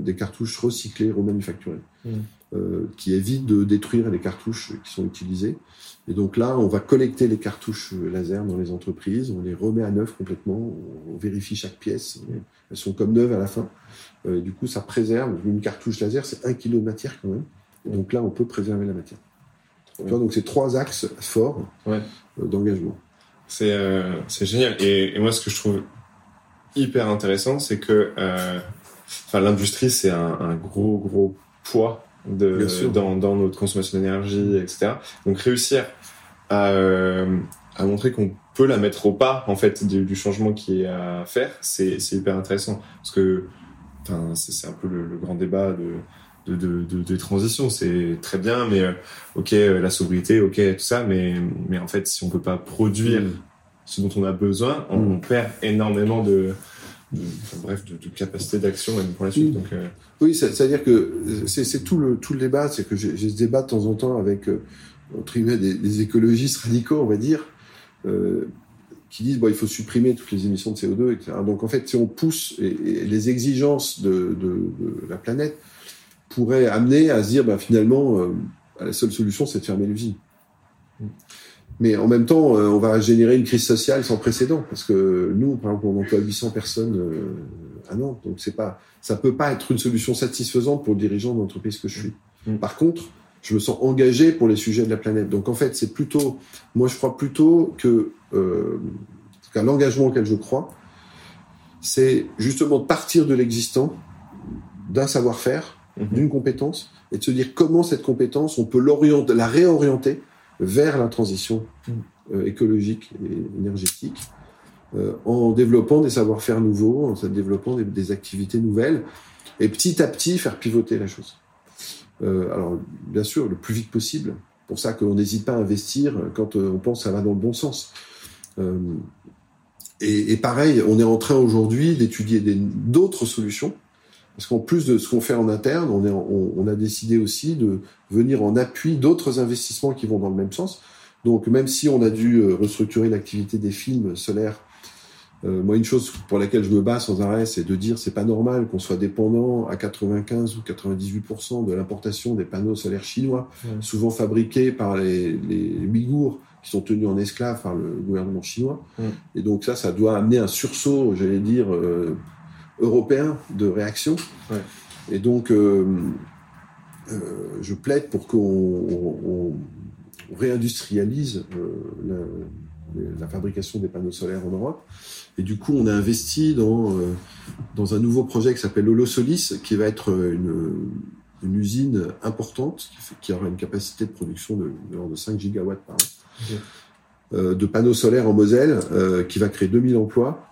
des cartouches recyclées, remanufacturées, mmh. qui évitent de détruire les cartouches qui sont utilisées. Et donc là, on va collecter les cartouches laser dans les entreprises, on les remet à neuf complètement, on vérifie chaque pièce, elles sont comme neuves à la fin. Euh, du coup, ça préserve. Une cartouche laser, c'est un kilo de matière quand même. Et donc là, on peut préserver la matière. donc c'est trois axes forts ouais. euh, d'engagement. C'est euh, génial. Et, et, moi, ce que je trouve hyper intéressant, c'est que euh, l'industrie, c'est un, un, gros, gros poids de, dans, dans, notre consommation d'énergie, etc. Donc réussir à, euh, à montrer qu'on peut la mettre au pas en fait du, du changement qui est à faire, c'est hyper intéressant parce que c'est un peu le, le, grand débat de de, de, de, de transition, c'est très bien, mais euh, ok la sobriété, ok tout ça, mais mais en fait si on peut pas produire mm. ce dont on a besoin, on, on perd énormément de bref, de, de capacité d'action pour la suite. Donc, euh... Oui, c'est-à-dire que c'est tout le, tout le débat, c'est que j'ai ce débat de temps en temps avec euh, des, des, écologistes radicaux, on va dire, euh, qui disent bon, il faut supprimer toutes les émissions de CO2, etc. Donc en fait, si on pousse et, et les exigences de, de, de, la planète, pourrait amener à se dire, bah, finalement, euh, la seule solution, c'est de fermer l'usine. Mais en même temps, on va générer une crise sociale sans précédent, parce que nous, par exemple, on emploie 800 personnes à Nantes, donc c'est pas, ça peut pas être une solution satisfaisante pour le dirigeant d'entreprise que je suis. Mm. Par contre, je me sens engagé pour les sujets de la planète. Donc en fait, c'est plutôt, moi je crois plutôt que, euh, l'engagement auquel je crois, c'est justement de partir de l'existant, d'un savoir-faire, mhm. d'une compétence, et de se dire comment cette compétence, on peut l'orienter, la réorienter vers la transition euh, écologique et énergétique, euh, en développant des savoir-faire nouveaux, en développant des, activités nouvelles, et petit à petit faire pivoter la chose. Euh, alors, bien sûr, le plus vite possible. Pour ça qu'on n'hésite pas à investir quand on pense que ça va dans le bon sens. Et, pareil, on est en train aujourd'hui d'étudier d'autres solutions. Parce qu'en plus de ce qu'on fait en interne, on, est, on, on, a décidé aussi de venir en appui d'autres investissements qui vont dans le même sens. Donc même si on a dû restructurer l'activité des films solaires euh, moi, une chose pour laquelle je me bats sans arrêt, c'est de dire c'est pas normal qu'on soit dépendant à 95 ou 98% de l'importation des panneaux solaires chinois, souvent fabriqués par les, les Ouïghours qui sont tenus en esclave par le gouvernement chinois. Et donc ça, ça doit amener un sursaut, j'allais dire, euh, européen de réaction. Ouais. Et donc, euh, euh, je plaide pour qu'on on, on réindustrialise la, la fabrication des panneaux solaires en Europe. Et du coup, on a investi dans, euh, dans un nouveau projet qui s'appelle Holosolis, qui va être une, une usine importante, qui, qui, aura une capacité de production de, de 5 gigawatts par an, euh, de panneaux solaires en Moselle, euh, qui va créer 2000 emplois.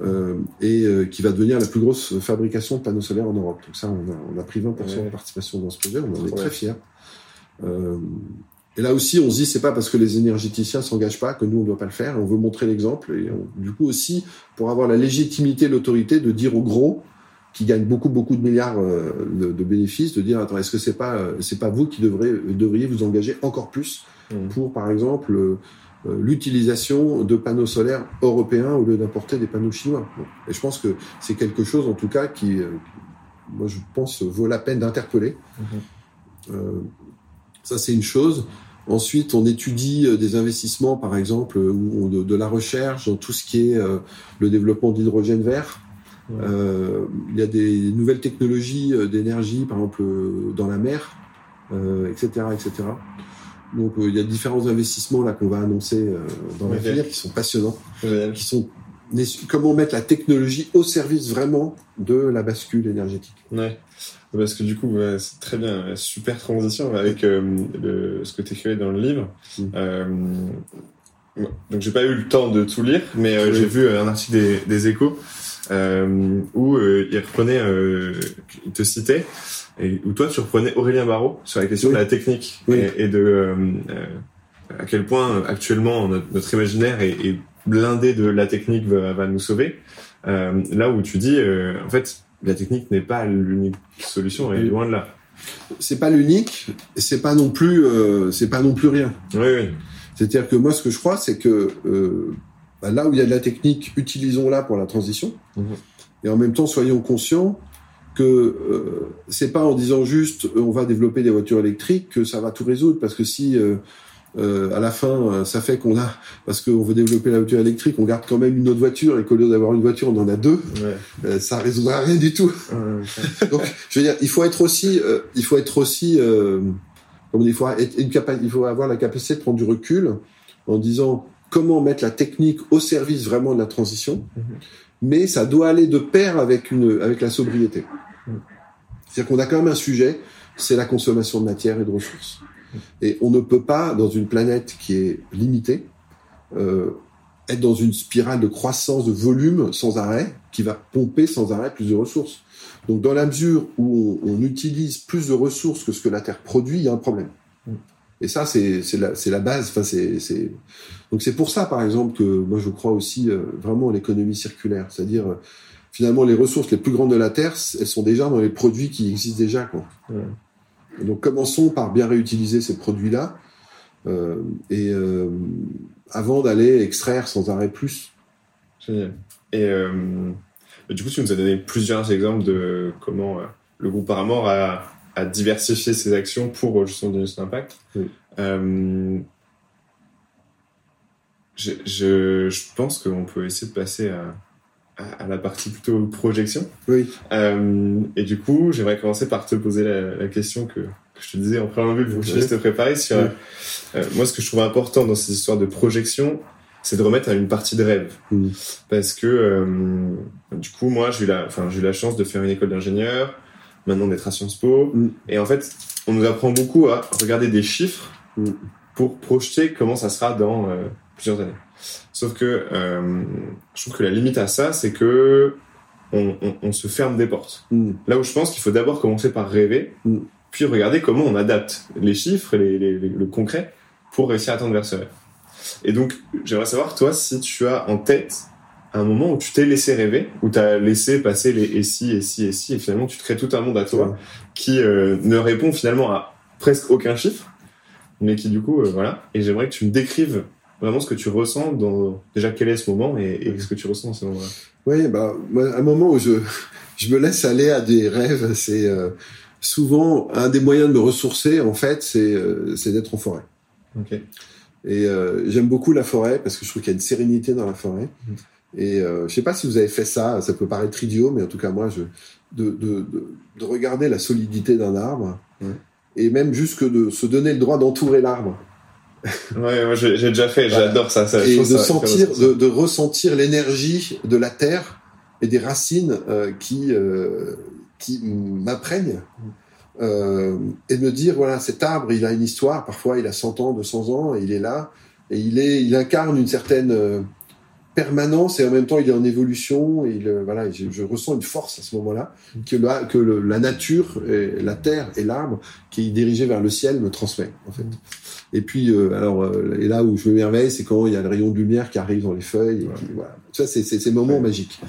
Euh, et euh, qui va devenir la plus grosse fabrication de panneaux solaires en Europe. Donc ça, on a, on a pris 20% de participation dans ce projet, on en est très fiers. Euh, et là aussi, on se dit, c'est pas parce que les énergéticiens s'engagent pas que nous, on doit pas le faire. On veut montrer l'exemple. Et du coup aussi, pour avoir la légitimité, l'autorité de dire aux gros, qui gagnent beaucoup, beaucoup de milliards de, de bénéfices, de dire, attends, est-ce que c'est pas, c'est pas vous qui devrez, devriez vous engager encore plus mmh. pour, par exemple, l'utilisation de panneaux solaires européens au lieu d'importer des panneaux chinois. Et je pense que c'est quelque chose, en tout cas, qui, moi, je pense, vaut la peine d'interpeller. Mmh. Ça, c'est une chose. Ensuite, on étudie euh, des investissements, par exemple, euh, ou de, de, la recherche dans tout ce qui est euh, le développement d'hydrogène vert. Euh, il y a des nouvelles technologies d'énergie, par exemple, dans la mer, euh, etc., etc. Donc, il y a différents investissements là qu'on va annoncer dans l'avenir qui sont passionnants, qui sont comment mettre la technologie au service vraiment de la bascule énergétique. Ouais. Parce que du coup, c'est très bien, super transition avec euh, le, ce que tu écrivais dans le livre. Mm. Euh, donc j'ai pas eu le temps de tout lire, mais euh, j'ai vu un article des, des Échos euh, où il reprenait, il te citait, et où toi tu reprenais Aurélien Barraud sur la question de la technique et, et, de à quel point actuellement notre, notre imaginaire est, est, blindé de la technique va, va nous sauver. là où tu dis, en fait, la technique n'est pas l'unique solution, et loin de là. C'est pas l'unique, c'est pas non plus, euh, c'est pas non plus rien. Oui, oui. C'est-à-dire que moi, ce que je crois, c'est que euh, bah, là où il y a de la technique, utilisons-la pour la transition. Mhm. Et en même temps, soyons conscients que euh, c'est pas en disant juste euh, on va développer des voitures électriques que ça va tout résoudre, parce que si euh, euh, à la fin, euh, ça fait qu'on a, parce qu'on veut développer la voiture électrique, on garde quand même une autre voiture et qu'au lieu d'avoir une voiture, on en a deux. Ouais. Euh, ça résoudra rien du tout. Donc, je veux dire, il faut être aussi, euh, il faut être aussi, euh, comme il faut être une il faut avoir la capacité de prendre du recul en disant comment mettre la technique au service vraiment de la transition, mm-hmm. Mais ça doit aller de pair avec une, avec la sobriété. Mm. C'est-à-dire qu'on a quand même un sujet, c'est la consommation de matière et de ressources. Et on ne peut pas, dans une planète qui est limitée, euh, être dans une spirale de croissance de volume sans arrêt, qui va pomper sans arrêt plus de ressources. Donc dans la mesure où on, on utilise plus de ressources que ce que la Terre produit, il y a un problème. Mm. Et ça, c'est la, la base. Enfin, c'est donc c'est pour ça, par exemple, que moi je crois aussi euh, vraiment à l'économie circulaire, c'est-à-dire euh, finalement les ressources les plus grandes de la Terre, elles sont déjà dans les produits qui existent déjà. Quoi. Donc commençons par bien réutiliser ces produits-là euh, et avant d'aller extraire sans arrêt plus. Génial. Et du coup, tu nous as donné plusieurs exemples de comment le groupe Paramore a à diversifier ses actions pour justement donner son impact. Euh, je, je, je, pense qu'on peut essayer de passer à, à, la partie plutôt projection. Oui. Euh, et du coup, j'aimerais commencer par te poser la, la question que, que, je te disais en préambule pour que je laisse te préparer sur euh, moi ce que je trouve important dans ces histoires de projection, c'est de remettre à une partie de rêve. Parce que euh, du coup, moi, j'ai eu la, enfin, j'ai eu la chance de faire une école d'ingénieur, maintenant d'être à Sciences Po, et en fait, on nous apprend beaucoup à regarder des chiffres pour projeter comment ça sera dans plusieurs années. Sauf que euh, je trouve que la limite à ça, c'est que on, on, on se ferme des portes. Mm. Là où je pense qu'il faut d'abord commencer par rêver, Mm. puis regarder comment on adapte les chiffres, les, les- les- le concret, pour réussir à tendre vers ce rêve. Et donc, j'aimerais savoir, toi, si tu as en tête un moment où tu t'es laissé rêver, où tu as laissé passer les et si, et si, et si, et finalement tu te crées tout un monde à toi Ouais. qui euh, ne répond finalement à presque aucun chiffre, mais qui du coup, euh, voilà. Et j'aimerais que tu me décrives vraiment ce que tu ressens dans déjà quel est ce moment et, et ce que tu ressens dans ce moment-là. Oui, bah, un moment où je, je me laisse aller à des rêves, c'est euh, souvent un des moyens de me ressourcer, en fait, c'est euh, c'est d'être en forêt. Ok. Et euh, j'aime beaucoup la forêt parce que je trouve qu'il y a une sérénité dans la forêt. Mhm. Et euh, je sais pas si vous avez fait ça, ça peut paraître idiot, mais en tout cas moi, je de, de, de, de regarder la solidité d'un arbre Ouais. et même juste que de se donner le droit d'entourer l'arbre Ouais, moi j'ai déjà fait, Voilà. j'adore ça. ça et de ça sentir, de, de ressentir l'énergie de la terre et des racines euh, qui euh, qui m'apprennent euh, et de me dire voilà cet arbre il a une histoire parfois il a 100 ans 200 ans et il est là et il est il incarne une certaine euh, permanence et en même temps il est en évolution et il, voilà je, je ressens une force à ce moment-là que la que le- la nature et la terre et l'arbre qui est dirigé vers le ciel me transmet en fait et puis euh, alors euh, et là où je m'émerveille c'est quand il y a le rayon de lumière qui arrive dans les feuilles et Ouais. qui, voilà ça c'est ces moments Ouais. magiques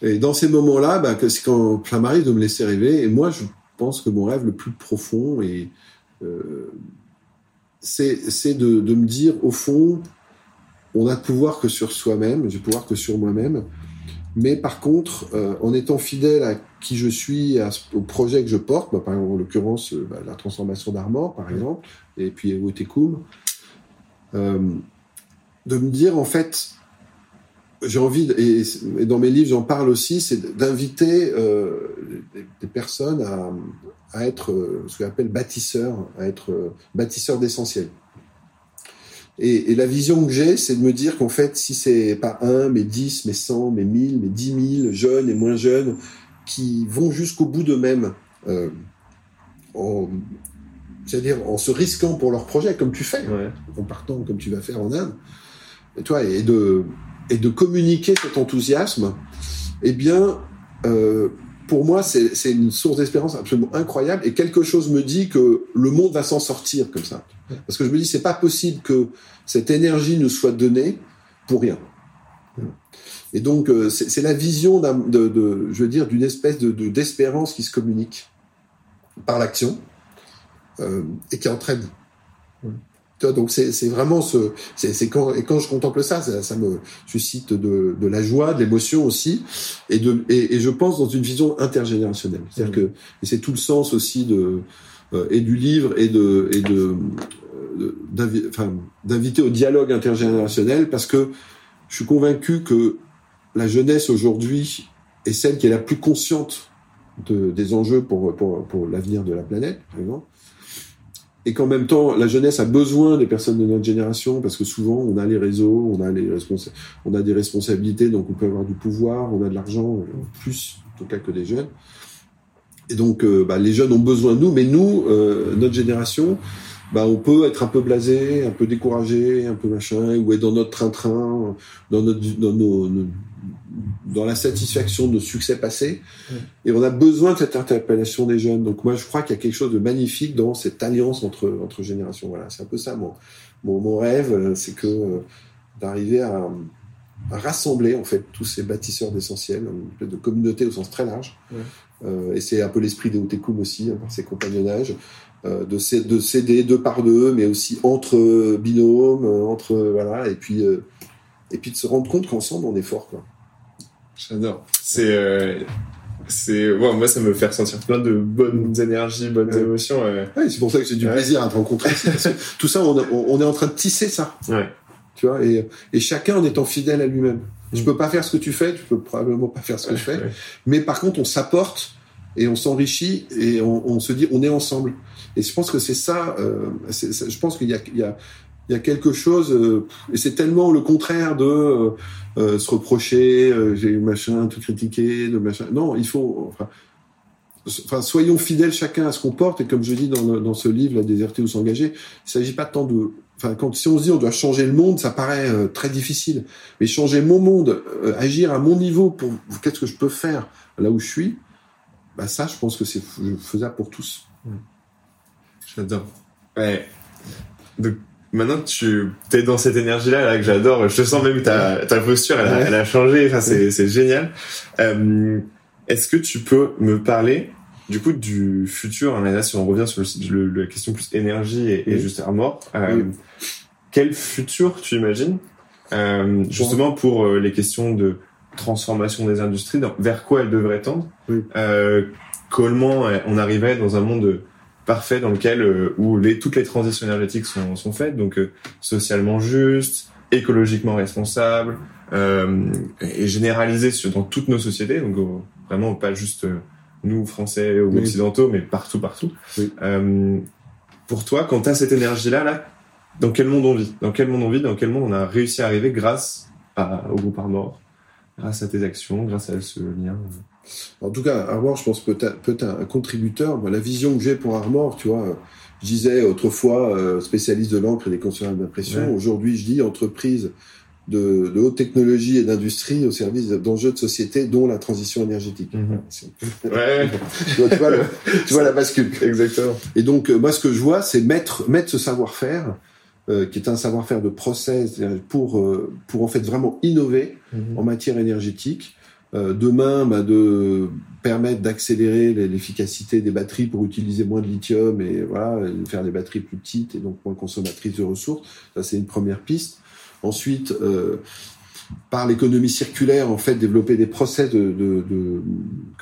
et dans ces moments-là bah, c'est quand ça m'arrive de me laisser rêver et moi je pense que mon rêve le plus profond et euh, c'est de, de me dire au fond on a de pouvoir que sur soi-même j'ai pouvoir que sur moi-même mais par contre euh, en étant fidèle à qui je suis à au projet que je porte bah, par exemple, en l'occurrence euh, bah, la transformation d'Armor par exemple et puis Otekum euh, de me dire en fait j'ai envie et, dans mes livres j'en parle aussi c'est d'inviter euh, des, personnes à, être euh, ce qu'on appelle bâtisseurs à être bâtisseurs d'essentiel et, et la vision que j'ai c'est de me dire qu'en fait si c'est pas un mais dix mais cent mais mille mais dix mille jeunes et moins jeunes qui vont jusqu'au bout d'eux-mêmes en c'est-à-dire en se risquant pour leur projet comme tu fais Ouais. en partant comme tu vas faire en Inde, et toi, et de, et de communiquer cet enthousiasme, eh bien, euh, pour moi, c'est une source d'espérance absolument incroyable. Et quelque chose me dit que le monde va s'en sortir comme ça. Parce que je me dis, c'est pas possible que cette énergie nous soit donnée pour rien. Et donc, euh, c'est la vision de, de, je veux dire, d'une espèce de de- d'espérance qui se communique par l'action euh, et qui entraîne. Tu vois, donc c'est c'est vraiment ce c'est quand et quand je contemple ça, ça, ça me suscite de, de la joie, de l'émotion aussi et de et, et je pense dans une vision intergénérationnelle. C'est-à-dire que et c'est tout le sens aussi de euh, et du livre et de et de d'inviter au dialogue intergénérationnel parce que je suis convaincu que la jeunesse aujourd'hui est celle qui est la plus consciente de, des enjeux pour pour pour l'avenir de la planète, par exemple et qu'en même temps la jeunesse a besoin des personnes de notre génération parce que souvent on a les réseaux, on a les on a des responsabilités donc on peut avoir du pouvoir, on a de l'argent euh, plus en tout cas que des jeunes. Et donc euh, bah, les jeunes ont besoin de nous, mais nous euh, notre génération bah, on peut être un peu blasé, un peu découragé, un peu machin, ou être dans notre train-train, dans notre, dans nos, nos- dans la satisfaction de succès passés. Et on a besoin de cette interpellation des jeunes. Donc moi, je crois qu'il y a quelque chose de magnifique dans cette alliance entre entre générations. Voilà, c'est un peu ça mon mon, mon rêve, euh, c'est que euh, d'arriver à, à rassembler en fait tous ces bâtisseurs d'essentiel, de communauté au sens très large. Euh, et c'est un peu l'esprit des Otekum aussi, hein, par ces compagnonnages, euh, de, de s'aider deux par deux, mais aussi entre binômes, entre voilà, et puis et puis de se rendre compte qu'ensemble on est fort quoi. J'adore. C'est euh, c'est moi ça me fait ressentir plein de bonnes énergies, bonnes émotions. Ouais, c'est pour ça que j'ai du plaisir à te rencontrer. tout ça, on, on, est en train de tisser ça. Tu vois, et, et chacun en étant fidèle à lui-même. Je mm. peux pas faire ce que tu fais, tu peux probablement pas faire ce que je fais, mais par contre on s'apporte et on s'enrichit et on, on, se dit on est ensemble. Et je pense que c'est ça. Euh, je pense qu'il y a, il y a il y a quelque chose euh, et c'est tellement le contraire de euh, euh se reprocher euh, j'ai machin tout critiquer de machin. Non il faut enfin, enfin soyons fidèles chacun à ce qu'on porte et comme je dis dans, dans ce livre la déserter ou s'engager il s'agit pas tant de enfin quand si on se dit on doit changer le monde ça paraît très difficile. Mais changer mon monde agir à mon niveau pour qu'est-ce que je peux faire là où je suis bah ça je pense que c'est faisable pour tous. J'adore. Ouais. Donc maintenant que tu es dans cette énergie là, là que j'adore je te sens même ta, ta posture elle a, elle a changé enfin c'est c'est génial. Euh, est-ce que tu peux me parler du coup du futur hein, là si on revient sur le, la question plus énergie et, et juste armor euh, quel futur tu imagines euh, justement pour euh, les questions de transformation des industries vers quoi elles devraient tendre euh, comment on arriverait dans un monde parfait dans lequel euh, où les, toutes les transitions énergétiques sont, sont faites, donc euh, socialement juste, écologiquement responsable euh, et généralisé sur, dans toutes nos sociétés, donc vraiment pas juste nous Français ou occidentaux, mais partout, partout. pour toi, quand tu as cette énergie-là, là, dans quel monde on vit? Dans quel monde on vit? Dans quel monde on a réussi à arriver grâce à, au groupe Armor Grâce à tes actions, grâce à ce lien? En tout cas, Armor, je pense peut être, peut être un contributeur. la vision que j'ai pour Armor, tu vois, je disais autrefois euh, spécialiste de l'encre et des consolateurs d'impression. Aujourd'hui, je dis entreprise de, de, haute technologie et d'industrie au service d'enjeux de société, dont la transition énergétique. Mhm. Ouais. tu, vois, le, tu, vois, la bascule. Exactement. Et donc, euh, moi, ce que je vois, c'est mettre, mettre ce savoir-faire, euh, qui est un savoir-faire de process, pour, euh, pour en fait vraiment innover mhm. en matière énergétique euh, demain bah, de permettre d'accélérer l'efficacité des batteries pour utiliser moins de lithium et voilà faire des batteries plus petites et donc moins consommatrices de ressources. Ça c'est une première piste. Ensuite euh, par l'économie circulaire en fait développer des process de, de, de,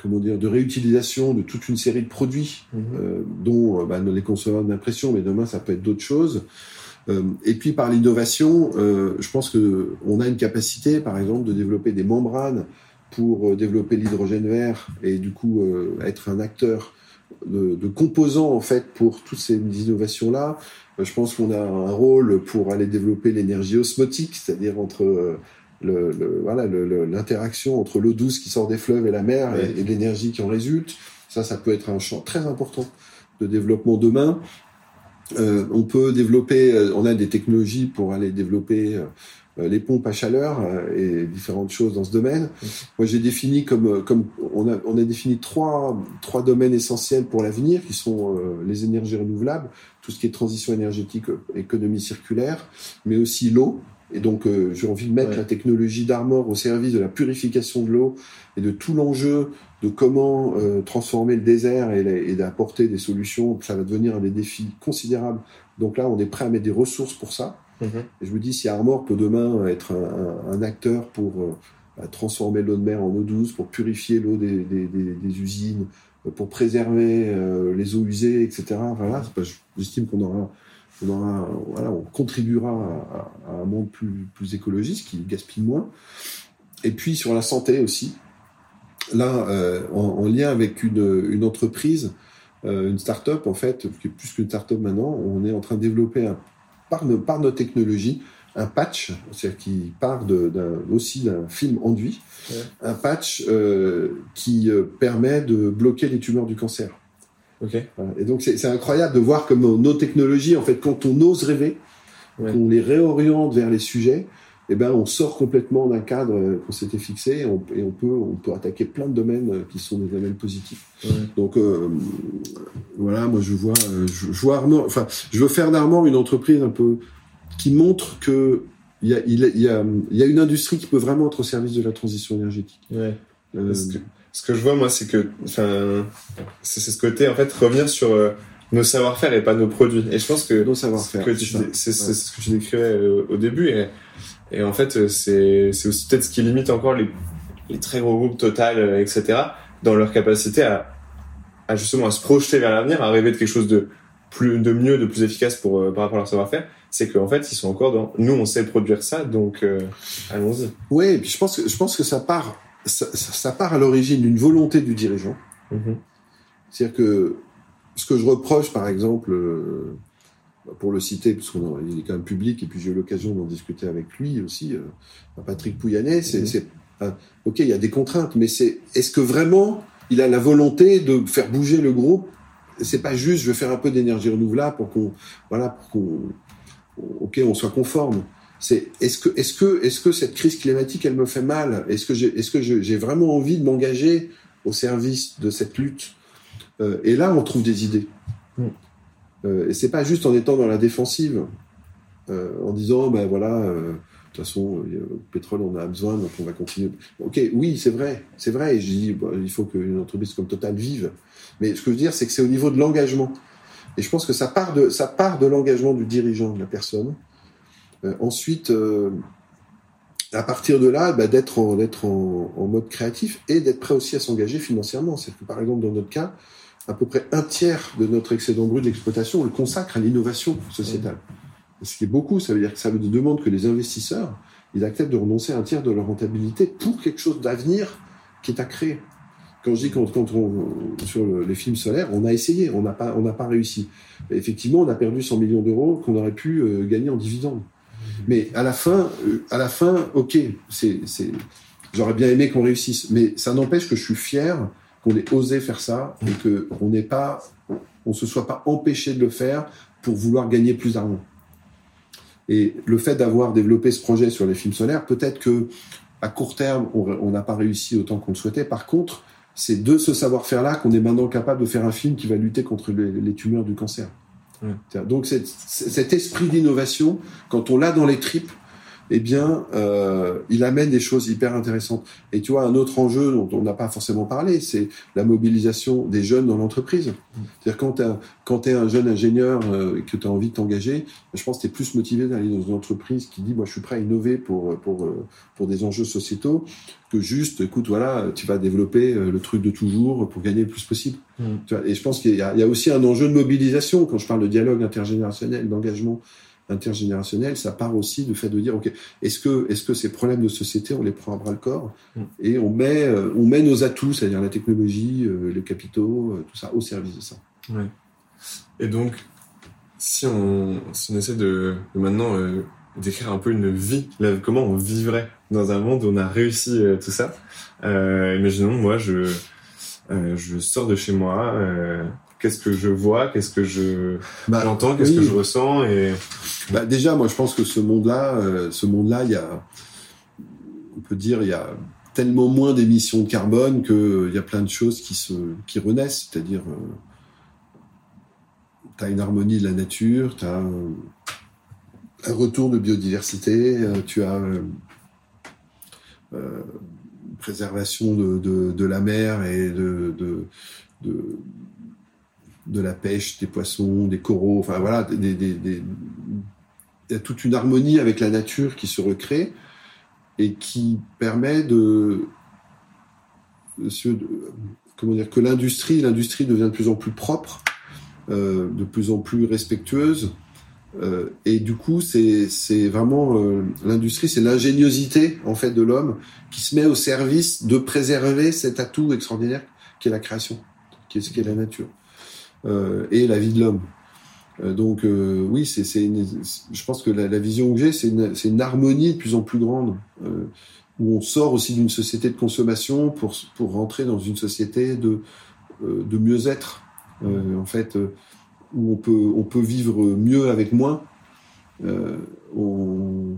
comment dire de réutilisation de toute une série de produits mmh. euh, dont bah, les consommateurs d'impression mais demain ça peut être d'autres choses. Euh, et puis par l'innovation, euh, je pense que on a une capacité, par exemple, de développer des membranes pour euh, développer l'hydrogène vert et du coup euh, être un acteur de, de, composants en fait pour toutes ces innovations là. Euh, je pense qu'on a un rôle pour aller développer l'énergie osmotique, c'est-à-dire entre le, le, voilà l'interaction entre l'eau douce qui sort des fleuves et la mer et, l'énergie qui en résulte. Ça, ça peut être un champ très important de développement demain. Euh, on peut développer, on a des technologies pour aller développer les pompes à chaleur euh, et différentes choses dans ce domaine. Moi, j'ai défini comme euh, comme on a on a défini trois trois domaines essentiels pour l'avenir qui sont les énergies renouvelables, tout ce qui est transition énergétique, économie circulaire, mais aussi l'eau. Et donc, j'ai envie de mettre la technologie d'Armor au service de la purification de l'eau et de tout l'enjeu de comment transformer le désert et, et d'apporter des solutions. Ça va devenir un des défis considérables. Donc là, on est prêt à mettre des ressources pour ça. Mhm. Je me dis, si Armor peut demain être un, acteur pour euh, transformer l'eau de mer en eau douce, pour purifier l'eau des, usines, euh, pour préserver euh, les eaux usées, etc. Voilà, j'estime qu'on aura, on contribuera à, un monde plus, écologiste qui gaspille moins. Et puis sur la santé aussi, là, en, lien avec une entreprise, une start-up en fait, qui est plus qu'une start-up maintenant, on est en train de développer un par, par nos technologies, un patch, c'est-à-dire qui part de, aussi d'un film enduit, un patch euh, qui euh, permet de bloquer les tumeurs du cancer. Okay. Et donc c'est incroyable de voir comme nos technologies, en fait, quand on ose rêver, qu'on les réoriente vers les sujets, eh ben on sort complètement d'un cadre euh, qu'on s'était fixé et on, et on, peut on peut attaquer plein de domaines qui sont des domaines positifs. Donc euh, voilà, moi je vois je, vois Armand, enfin je veux faire d'Armand une entreprise un peu qui montre que il y a, il, y a, il y a une industrie qui peut vraiment être au service de la transition énergétique. Ouais. Euh, ce, que, ce, que, je vois moi c'est que enfin c'est ce côté en fait revenir sur nos savoir-faire et pas nos produits. Et je pense que nos savoir-faire. C'est ce que tu décrivais au début et et en fait, c'est c'est aussi peut-être ce qui limite encore les, les très gros groupes Total, euh, etc. dans leur capacité à, à justement à se projeter vers l'avenir, à rêver de quelque chose de plus, de mieux, de plus efficace pour euh, par rapport à leur savoir-faire, c'est qu'en fait ils sont encore dans. Nous, on sait produire ça, donc euh, allons-y. Oui, et puis je pense que je pense que ça part ça, ça part à l'origine d'une volonté du dirigeant. Mhm. C'est-à-dire que ce que je reproche, par exemple, euh, pour le citer, parce qu'il est quand même public, et puis j'ai eu l'occasion d'en discuter avec lui aussi, euh, à Patrick Pouyanné, c'est, Mhm. ok, il y a des contraintes, mais c'est est-ce que vraiment il a la volonté de faire bouger le groupe? C'est pas juste, je veux faire un peu d'énergie renouvelable pour qu'on, voilà, pour qu'on, ok, on soit conforme. C'est est-ce que, est-ce que, est-ce que cette crise climatique, elle me fait mal? Est-ce que j'ai, est-ce que j'ai vraiment envie de m'engager au service de cette lutte? Euh, Et là, on trouve des idées. Mm. Euh, et c'est pas juste en étant dans la défensive, euh, en disant ben voilà, euh, de toute façon, le pétrole on en a besoin, donc on va continuer. Ok, oui, c'est vrai, c'est vrai. Et je dis il faut qu'une entreprise comme Total vive. Mais ce que je veux dire, c'est que c'est au niveau de l'engagement. Et je pense que ça part de ça part de l'engagement du dirigeant, de la personne. Ensuite, à partir de là, bah, d'être en, d'être en mode créatif et d'être prêt aussi à s'engager financièrement. C'est que par exemple dans notre cas, à peu près un tiers de notre excédent brut d'exploitation, on le consacre à l'innovation sociétale. Ce qui est beaucoup, ça veut dire que ça demande que les investisseurs, ils acceptent de renoncer à un tiers de leur rentabilité pour quelque chose d'avenir qui est à créer. Quand je dis quand, quand on, sur le- les films solaires, on a essayé, on n'a pas, on n'a pas réussi. Effectivement, on a perdu 100 millions d'euros qu'on aurait pu euh, gagner en dividendes. Mais à la fin, euh, à la fin, ok, c'est, c'est, j'aurais bien aimé qu'on réussisse, mais ça n'empêche que je suis fier qu'on ait osé faire ça et que on n'ait pas, on se soit pas empêché de le faire pour vouloir gagner plus d'argent. Et le fait d'avoir développé ce projet sur les films solaires, peut-être que à court terme, on n'a pas réussi autant qu'on le souhaitait. Par contre, c'est de ce savoir-faire-là qu'on est maintenant capable de faire un film qui va lutter contre les, les tumeurs du cancer. Ouais. Donc cet esprit d'innovation, quand on l'a dans les tripes, eh bien, euh, il amène des choses hyper intéressantes. Et tu vois, un autre enjeu dont on n'a pas forcément parlé, c'est la mobilisation des jeunes dans l'entreprise. C'est-à-dire quand tu quand tu es un jeune ingénieur euh, et que tu as envie de t'engager, je pense que tu es plus motivé d'aller dans une entreprise qui dit, moi, je suis prêt à innover pour, pour, euh, pour des enjeux sociétaux, que juste, écoute, voilà, tu vas développer euh, le truc de toujours pour gagner le plus possible. Mm. Tu vois, et je pense qu'il y a aussi un enjeu de mobilisation. Quand je parle de dialogue intergénérationnel, d'engagement intergénérationnel, ça part aussi du fait de dire, ok, est-ce que, est-ce que ces problèmes de société, on les prend à bras le corps Mm. et on met, euh, on met nos atouts, c'est-à-dire la technologie, euh, les capitaux, euh, tout ça, au service de ça. Ouais. Et donc, si on, si on essaie de, de maintenant euh, décrire un peu une vie, là, comment on vivrait dans un monde où on a réussi euh, tout ça, euh, imaginons, moi, je, je sors de chez moi, qu'est-ce que je vois, qu'est-ce que je Bah, j'entends, qu'est-ce oui. que je ressens, et Bah, déjà, moi, je pense que ce monde-là, euh, ce monde-là, il y a, on peut dire, il y a tellement moins d'émissions de carbone que euh, il y a plein de choses qui se, qui renaissent. C'est-à-dire, euh, tu as une harmonie de la nature, tu as un, un retour de biodiversité, euh, tu as une préservation de, de, de la mer et de, de, de, la pêche, des poissons, des coraux, enfin voilà, il y a toute une harmonie avec la nature qui se recrée et qui permet de, comment dire que l'industrie l'industrie devient de plus en plus propre euh, de plus en plus respectueuse euh, et du coup c'est vraiment euh, l'industrie c'est l'ingéniosité en fait de l'homme qui se met au service de préserver cet atout extraordinaire qui est la création qui est ce qu'est la nature et la vie de l'homme euh, donc euh, oui, c'est, je pense que la, vision que j'ai, c'est une, harmonie de plus en plus grande, euh, où on sort aussi d'une société de consommation pour, pour rentrer dans une société de, euh, de mieux-être, euh, en fait, euh, où on peut, on peut vivre mieux avec moins. Euh, on,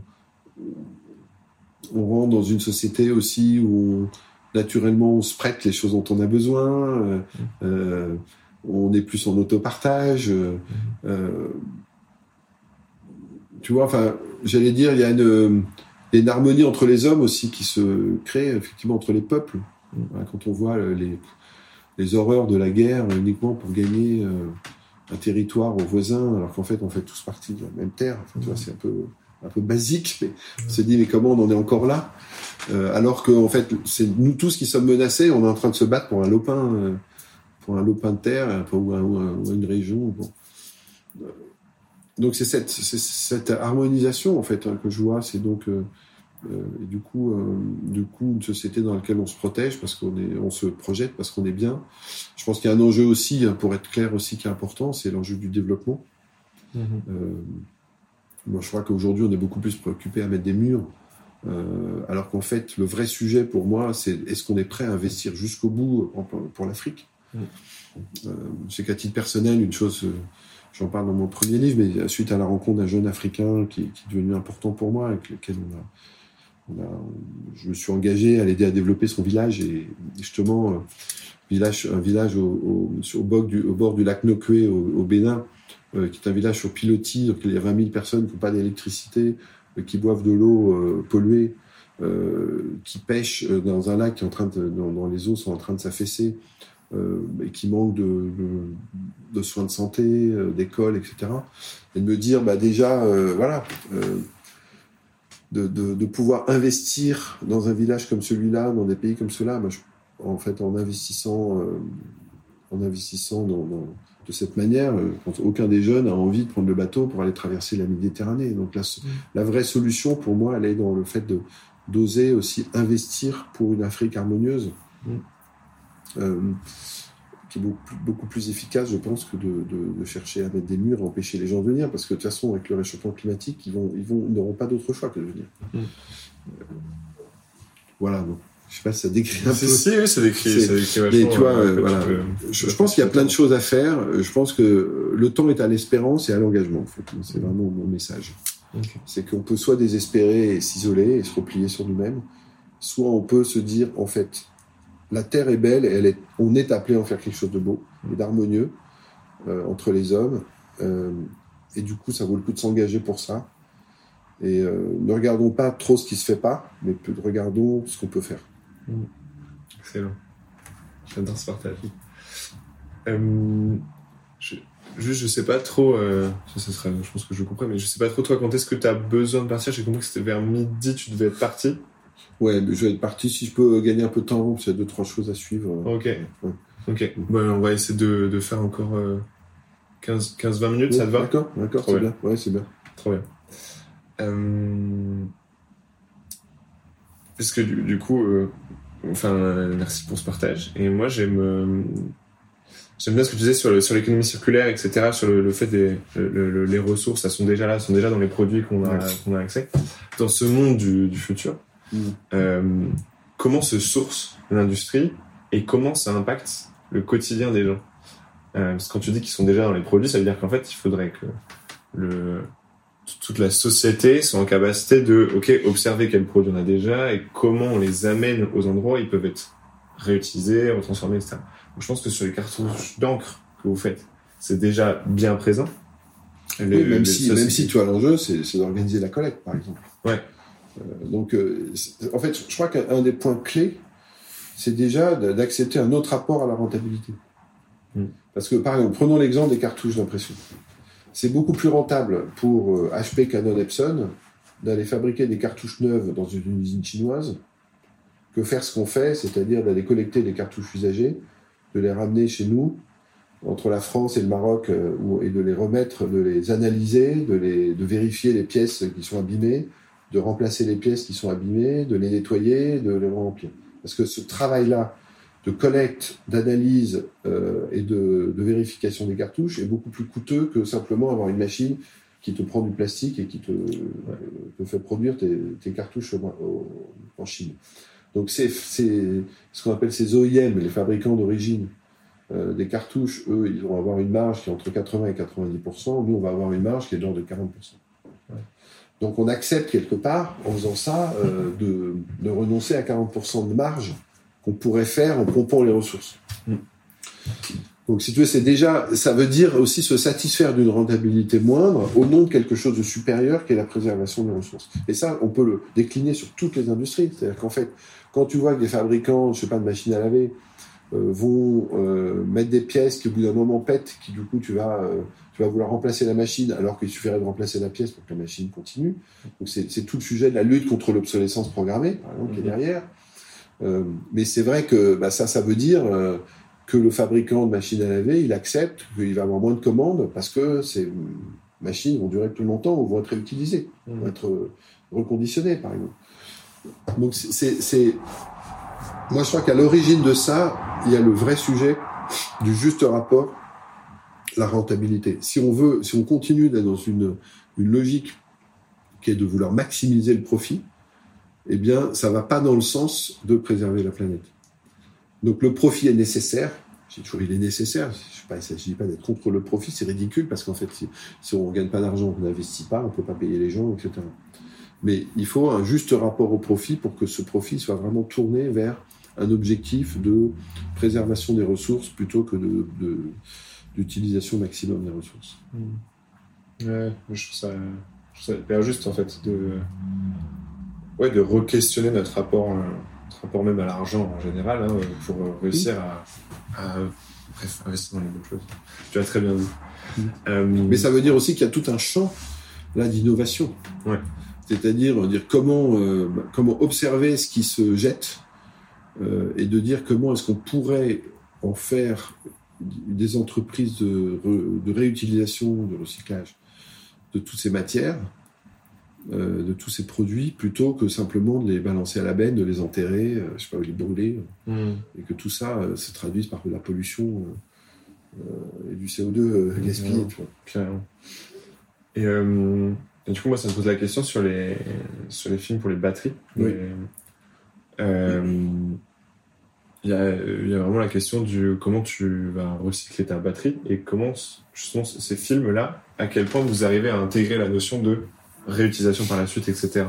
rentre dans une société aussi où naturellement on se prête les choses dont on a besoin. euh, euh, on est plus en autopartage. euh, euh, tu vois, enfin, j'allais dire, il y a une, une harmonie entre les hommes aussi qui se crée effectivement entre les peuples. Voilà, quand on voit euh, les, les horreurs de la guerre euh, uniquement pour gagner euh, un territoire aux voisins, alors qu'en fait on fait tous partie de la même terre. Enfin, tu vois, c'est un peu un peu basique, mais on se dit mais comment on en est encore là? Euh, alors que en fait, c'est nous tous qui sommes menacés. On est en train de se battre pour un lopin, pour un lopin de terre, ou, une région. Donc c'est cette, cette, harmonisation en fait hein, que je vois. C'est donc du coup, du coup une société dans laquelle on se protège parce qu'on est, on se projette parce qu'on est bien. Je pense qu'il y a un enjeu aussi, hein, pour être clair aussi, qui est important, c'est l'enjeu du développement. Mmh moi, je crois qu'aujourd'hui, on est beaucoup plus préoccupé à mettre des murs euh, alors qu'en fait, le vrai sujet pour moi, c'est est-ce qu'on est prêt à investir jusqu'au bout pour l'Afrique? euh, C'est qu'à titre personnel, une chose, euh, j'en parle dans mon premier livre, mais suite à la rencontre d'un jeune Africain qui, est devenu important pour moi, avec lequel je me suis engagé à l'aider à développer son village et justement, village, un village au, au, bord, du, au bord du lac Nokwe au, Bénin, qui est un village sur pilotis, donc il y a 20 000 personnes qui n'ont pas d'électricité, qui boivent de l'eau euh, polluée, euh, qui pêchent euh, dans un lac qui est en train de, dans, les eaux sont en train de s'affaisser, et qui manquent de, de, soins de santé, d'école, etc. Et de me dire, bah déjà, voilà, de, de, pouvoir investir dans un village comme celui-là, dans des pays comme bah, en fait, en investissant, en investissant dans, de cette manière, euh, aucun des jeunes a envie de prendre le bateau pour aller traverser la Méditerranée. Donc la, mm. la vraie solution pour moi, elle est dans le fait de d'oser aussi investir pour une Afrique harmonieuse, mm. Euh, qui est beaucoup, beaucoup, plus efficace, je pense, que de, de, chercher à mettre des murs, à empêcher les gens de venir, parce que de toute façon, avec le réchauffement climatique, ils vont, ils vont, n'auront pas d'autre choix que de venir. Mm. Euh, voilà. Donc. Je sais pas si ça décrit un peu. Si, oui, ça décrit. Ça décrit mais tu vois, euh, voilà. je, pense qu'il y a plein de choses à faire. Je pense que le temps est à l'espérance et à l'engagement. En fait. C'est vraiment mon message. C'est qu'on peut soit désespérer et s'isoler et se replier sur nous-mêmes, soit on peut se dire, en fait, la Terre est belle et on est appelé à en faire quelque chose de beau et d'harmonieux euh, entre les hommes. Euh, et du coup, ça vaut le coup de s'engager pour ça. Et euh, ne regardons pas trop ce qui se fait pas, mais regardons ce qu'on peut faire. Mm. Excellent. J'adore ce partage. Je, juste, je sais pas trop, ça, je pense que je comprends, mais je sais pas trop toi quand est-ce que tu as besoin de partir? J'ai compris que c'était vers midi, tu devais être parti. Ouais, mais je vais être parti si je peux gagner un peu de temps parce qu'il y a deux, trois choses à suivre. Ok. Ok. Bon, on va essayer de, de faire encore 15-20 euh, minutes, ça te va? D'accord, d'accord, c'est bien. Ouais, c'est bien. Trop bien. Euh... Parce que du, du coup, euh, enfin, merci pour ce partage. Et moi, j'aime, euh, j'aime bien ce que tu disais sur, sur l'économie circulaire, etc., sur le, fait des les ressources, elles sont déjà là, elles sont déjà dans les produits qu'on a, qu'on a accès. Dans ce monde du, du futur, euh, comment se source l'industrie et comment ça impacte le quotidien des gens euh, Parce que quand tu dis qu'ils sont déjà dans les produits, ça veut dire qu'en fait, il faudrait que le toute la société sont en capacité de, ok, observer quels produits on a déjà et comment on les amène aux endroits où ils peuvent être réutilisés, retransformés, etc. Donc, je pense que sur les cartouches d'encre que vous faites, c'est déjà bien présent. même, si, même si, tu vois, l'enjeu, c'est d'organiser la collecte, par exemple. Ouais. Euh, donc, euh, en fait, je crois qu'un des points clés, c'est déjà d'accepter un autre rapport à la rentabilité. Hmm. Parce que, par exemple, prenons l'exemple des cartouches d'impression c'est beaucoup plus rentable pour HP euh, Canon Epson d'aller fabriquer des cartouches neuves dans une usine chinoise que faire ce qu'on fait, c'est-à-dire d'aller collecter des cartouches usagées, de les ramener chez nous, entre la France et le Maroc, et de les remettre, de les analyser, de, les, de vérifier les pièces qui sont abîmées, de remplacer les pièces qui sont abîmées, de les nettoyer, de les remplir. Parce que ce travail-là, de collecte, d'analyse euh, et de, vérification des cartouches est beaucoup plus coûteux que simplement avoir une machine qui te prend du plastique et qui te, te fait produire tes, cartouches en Chine. Donc ce qu'on appelle ces OIM, les fabricants d'origine euh, des cartouches, eux, ils vont avoir une marge qui est entre 80 et 90%, nous on va avoir une marge qui est de l'ordre de 40%. Donc on accepte quelque part, en faisant ça, euh, de, de renoncer à 40% de marge qu'on pourrait faire en pompant les ressources. Mm. Donc, si tu veux, c'est déjà, ça veut dire aussi se satisfaire d'une rentabilité moindre au nom de quelque chose de supérieur qui est la préservation des ressources. Et ça, on peut le décliner sur toutes les industries. C'est-à-dire qu'en fait, quand tu vois que des fabricants, je sais pas, de machines à laver, vont mettre des pièces qui au bout d'un moment pètent, qui du coup tu vas tu vas vouloir remplacer la machine alors qu'il suffirait de remplacer la pièce pour que la machine continue. Donc c'est tout le sujet de la lutte contre l'obsolescence programmée, par exemple, qui est mhm. derrière. Euh, mais c'est vrai que bah, ça, ça veut dire euh, que le fabricant de machines à laver, il accepte qu'il va avoir moins de commandes parce que ces machines vont durer plus longtemps ou vont être réutilisées, mhm. vont être euh, reconditionnées, par exemple. Donc c'est, moi je crois qu'à l'origine de ça, il y a le vrai sujet du juste rapport la rentabilité. Si on veut, si on continue d'être dans une, une logique qui est de vouloir maximiser le profit, eh bien, ça va pas dans le sens de préserver la planète. Donc, le profit est nécessaire. J'ai toujours, il est nécessaire. Je ne s'agit pas d'être contre le profit, c'est ridicule parce qu'en fait, si, on gagne pas d'argent, on n'investit pas, on peut pas payer les gens, etc. Mais il faut un juste rapport au profit pour que ce profit soit vraiment tourné vers un objectif de préservation des ressources plutôt que de d'utilisation maximum des ressources. Mmh. Ouais, je trouve, ça, ça, hyper juste en fait de, ouais, de re-questionner notre rapport, euh, notre rapport même à l'argent en général hein, pour réussir à, à investir dans les bonnes choses. Tu as très bien dit. Mmh. Euh, Mais ça veut dire aussi qu'il y a tout un champ là d'innovation. Ouais. C'est-à-dire dire comment, euh, comment observer ce qui se jette et de dire comment est-ce qu'on pourrait en faire des entreprises de, de, réutilisation, de recyclage de toutes ces matières, euh, de tous ces produits, plutôt que simplement de les balancer à la benne, de les enterrer, euh, je sais pas, les brûler, mmh. et que tout ça euh, se traduise par de la pollution et du CO2 gaspillé. Et, du coup, moi, ça me pose la question sur les, sur les films pour les batteries. Oui il y, a, il y a vraiment la question du comment tu vas recycler ta batterie et comment justement ces films-là, à quel point vous arrivez à intégrer la notion de réutilisation par la suite, etc.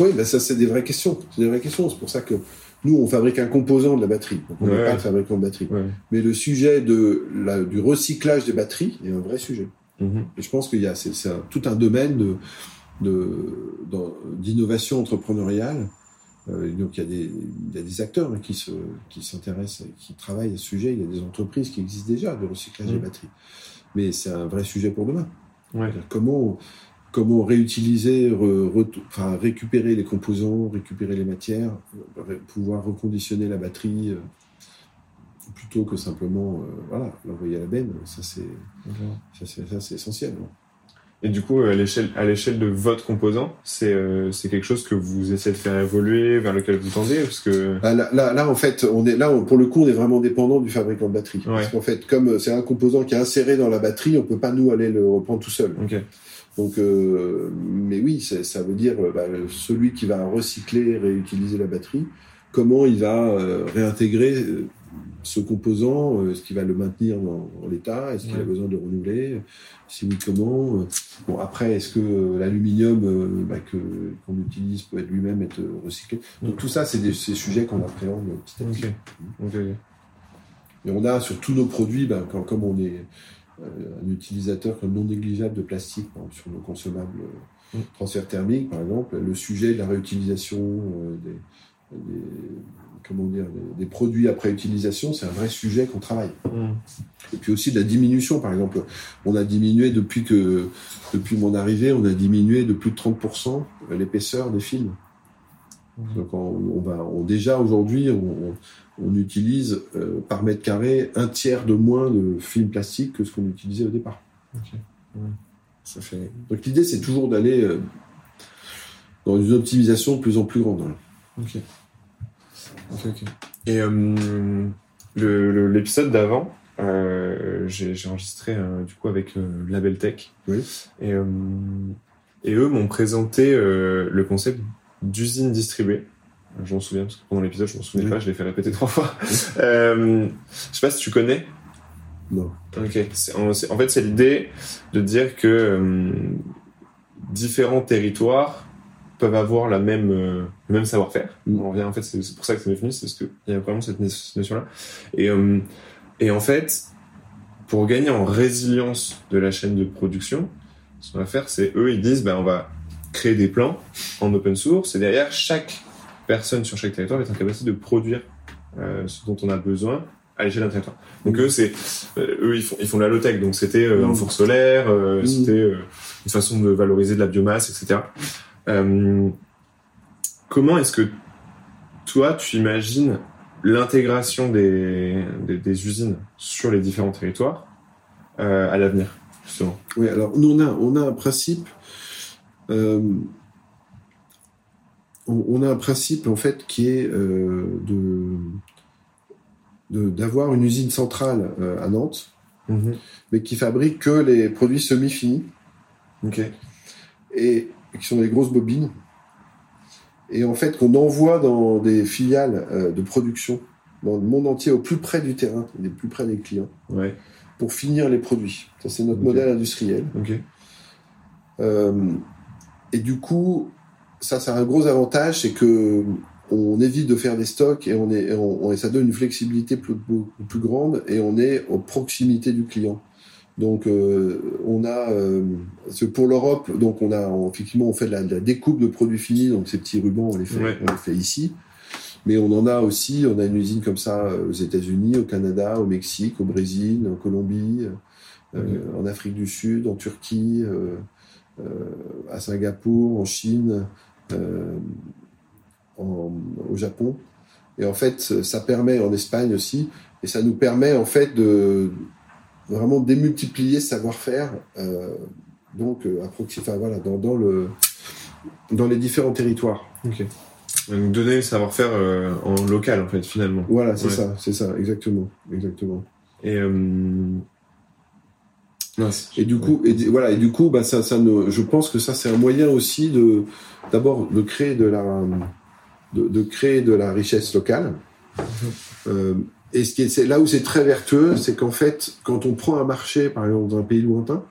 Oui, ben ça c'est des vraies questions. C'est des vraies questions. C'est pour ça que nous on fabrique un composant de la batterie. on n'est pas le fabricant de batterie. Mais le sujet de la, du recyclage des batteries est un vrai sujet. Mm-hmm. Et je pense qu'il y a c'est, tout un domaine de, de, d'innovation entrepreneuriale donc il y, a des, il y a des acteurs hein, qui se qui s'intéressent, qui travaillent à ce sujet. Il y a des entreprises qui existent déjà de recyclage des mmh. batteries, mais c'est un vrai sujet pour demain. Ouais. Comment comment réutiliser, enfin, récupérer les composants, récupérer les matières, pouvoir reconditionner la batterie euh, plutôt que simplement euh, voilà l'envoyer à la benne. Ça c'est ça c'est essentiel. Et du coup, à l'échelle, à l'échelle de votre composant, c'est, euh, c'est quelque chose que vous essayez de faire évoluer, vers lequel vous tendez, parce que ah, là, là, là, en fait, on est là, pour le coup, on est vraiment dépendant du fabricant de batterie. Parce qu'en fait, comme c'est un composant qui est inséré dans la batterie, on peut pas nous aller le reprendre tout seul. Okay. Donc, euh, mais oui, ça veut dire bah, celui qui va recycler, réutiliser la batterie, comment il va euh, réintégrer euh, ce composant, est-ce qu'il va le maintenir dans, l'état, est-ce qu'il a besoin de renouveler, si oui, comment Bon, après, est-ce que l'aluminium bah, que qu'on utilise peut être lui-même être recyclé? Donc tout ça, c'est des ces sujets qu'on appréhende petit à petit. Et on a sur tous nos produits, bah, quand, comme on est un utilisateur non négligeable de plastique sur nos consommables euh, mm. transferts thermiques, par exemple, le sujet de la réutilisation euh, des, comment dire, des, produits après utilisation, c'est un vrai sujet qu'on travaille. Mm. Et puis aussi de la diminution, par exemple, on a diminué depuis que depuis mon arrivée, on a diminué de plus de 30% l'épaisseur des films. Mm. Donc on, va on, déjà aujourd'hui on, on utilise euh, par mètre carré un tiers de moins de film plastique que ce qu'on utilisait au départ. Ça fait... Donc l'idée, c'est toujours d'aller euh, dans une optimisation de plus en plus grande. Ok. Ok, ok. Et euh, l'épisode d'avant, j'ai enregistré du coup avec Label Tech. Oui. Et, et eux m'ont présenté le concept d'usine distribuée. Je m'en souviens, parce que pendant l'épisode, je m'en souvenais pas, je l'ai fait répéter trois fois. euh, je sais pas si tu connais. Non. Ok. En, fait, c'est l'idée de dire que euh, différents territoires peuvent avoir la même, euh, le même savoir-faire. Mm. On revient, en fait, c'est pour ça que c'est féministe, parce qu'il y a vraiment cette notion-là. Et, euh, et en fait, pour gagner en résilience de la chaîne de production, ce qu'on va faire, c'est eux, ils disent, ben, on va créer des plans en open source, et derrière, chaque personne sur chaque territoire va être en capacité de produire euh, ce dont on a besoin à l'échelle d'un territoire. Donc eux, c'est eux ils font ils font de la low tech, donc c'était un four solaire, c'était une façon de valoriser de la biomasse, etc. comment est-ce que toi tu imagines l'intégration des, des, usines sur les différents territoires à l'avenir justement? Oui, alors nous on a on a un principe on, a un principe en fait qui est euh, de d'avoir une usine centrale euh, à Nantes, mhm. mais qui fabrique que les produits semi-finis. Et, qui sont des grosses bobines. Et en fait, qu'on envoie dans des filiales euh, de production dans le monde entier, au plus près du terrain, au plus près des clients, pour finir les produits. Ça, c'est notre modèle industriel. et du coup, ça, c'est un gros avantage, c'est que on évite de faire des stocks et on est, on, ça donne une flexibilité plus, plus, grande et on est aux proximité du client. Donc, euh, on a, euh, pour l'Europe, donc on a effectivement on fait de la, découpe de produits finis, donc ces petits rubans on les fait, on les fait ici. Mais on en a aussi, on a une usine comme ça aux États-Unis, au Canada, au Mexique, au Brésil, en Colombie, euh, en Afrique du Sud, en Turquie, euh, à Singapour, en Chine. Euh, au Japon. Et en fait, ça permet en Espagne aussi, et ça nous permet en fait de vraiment démultiplier ce savoir-faire. Euh, donc, euh, enfin, voilà, dans, dans, le, dans les différents territoires. Ok. Donc, donner le savoir-faire en local, en fait, finalement. Voilà, c'est ça, c'est ça, exactement, exactement. Et et du coup, et voilà, et du coup, bah ça, ça ne, je pense que ça c'est un moyen aussi de, d'abord de créer de la, de, créer de la richesse locale. Mhm. Euh, et ce qui est, là où c'est très vertueux, c'est qu'en fait, quand on prend un marché, par exemple dans un pays lointain,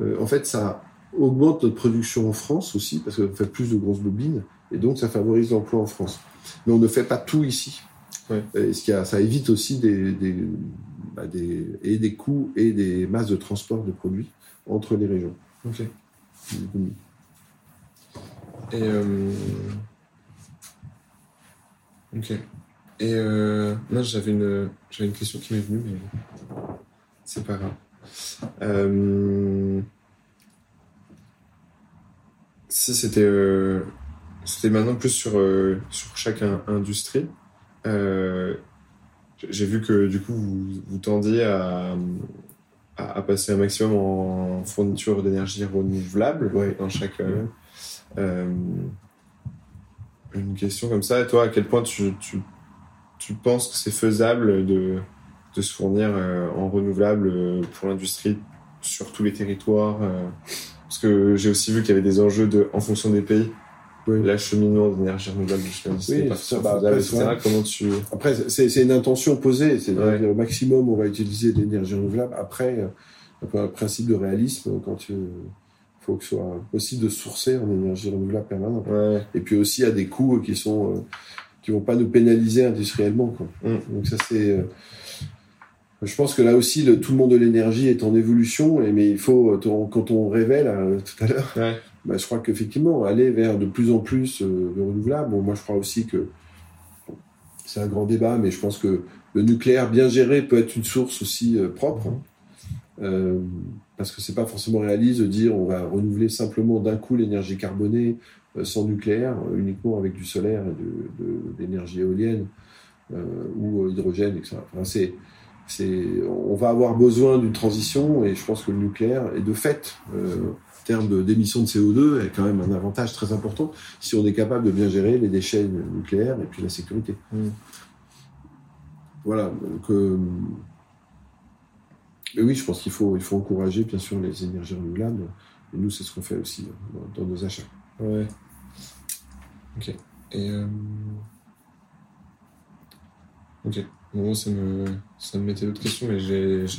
euh, en fait, ça augmente notre production en France aussi parce qu'on fait plus de grosses bobines et donc ça favorise l'emploi en France. Mais on ne fait pas tout ici. Ouais. Et ce qui a, ça évite aussi des, des bah, des, et des coûts et des masses de transport de produits entre les régions. Ok. Mm-hmm. Et euh... ok. Et euh... là, j'avais une j'avais une question qui m'est venue, mais c'est pas grave. Euh... Si c'était euh... c'était maintenant plus sur euh, sur chaque industrie. Euh, j'ai vu que du coup vous, vous tendiez à, à, passer un maximum en fourniture d'énergie renouvelable dans chaque. Euh, euh, une question comme ça, et toi, à quel point tu, tu, tu penses que c'est faisable de, de se fournir euh, en renouvelable pour l'industrie sur tous les territoires Parce que j'ai aussi vu qu'il y avait des enjeux de, en fonction des pays oui. l'acheminement d'énergie renouvelable oui, bah. Comment tu... Après, c'est une intention posée, c'est ouais. au maximum on va utiliser de l'énergie renouvelable. Après, un principe de réalisme quand il faut que ce soit possible de sourcer en énergie renouvelable permanente. Ouais. Et puis aussi à des coûts qui sont euh, qui vont pas nous pénaliser industriellement. Quoi. Mm. Donc ça c'est euh, je pense que là aussi, le, tout le monde de l'énergie est en évolution, et, mais il faut, quand on révèle euh, tout à l'heure, ouais bah, je crois qu'effectivement, aller vers de plus en plus euh, de renouvelables, bon, moi je crois aussi que c'est un grand débat, mais je pense que le nucléaire bien géré peut être une source aussi euh, propre, hein. euh, parce que c'est pas forcément réaliste de dire on va renouveler simplement d'un coup l'énergie carbonée euh, sans nucléaire, uniquement avec du solaire et de, l'énergie éolienne ou hydrogène, etc. Enfin, c'est, on va avoir besoin d'une transition et je pense que le nucléaire est de fait termes d'émissions de, CO2 est quand même un avantage très important si on est capable de bien gérer les déchets nucléaires et puis la sécurité. Mm. Voilà. Donc, euh, oui, je pense qu'il faut, il faut encourager bien sûr les énergies renouvelables. Et nous, c'est ce qu'on fait aussi euh, dans, nos achats. Ouais. Ok. Et euh... ok. Bon, ça me, ça me mettait d'autres questions, mais je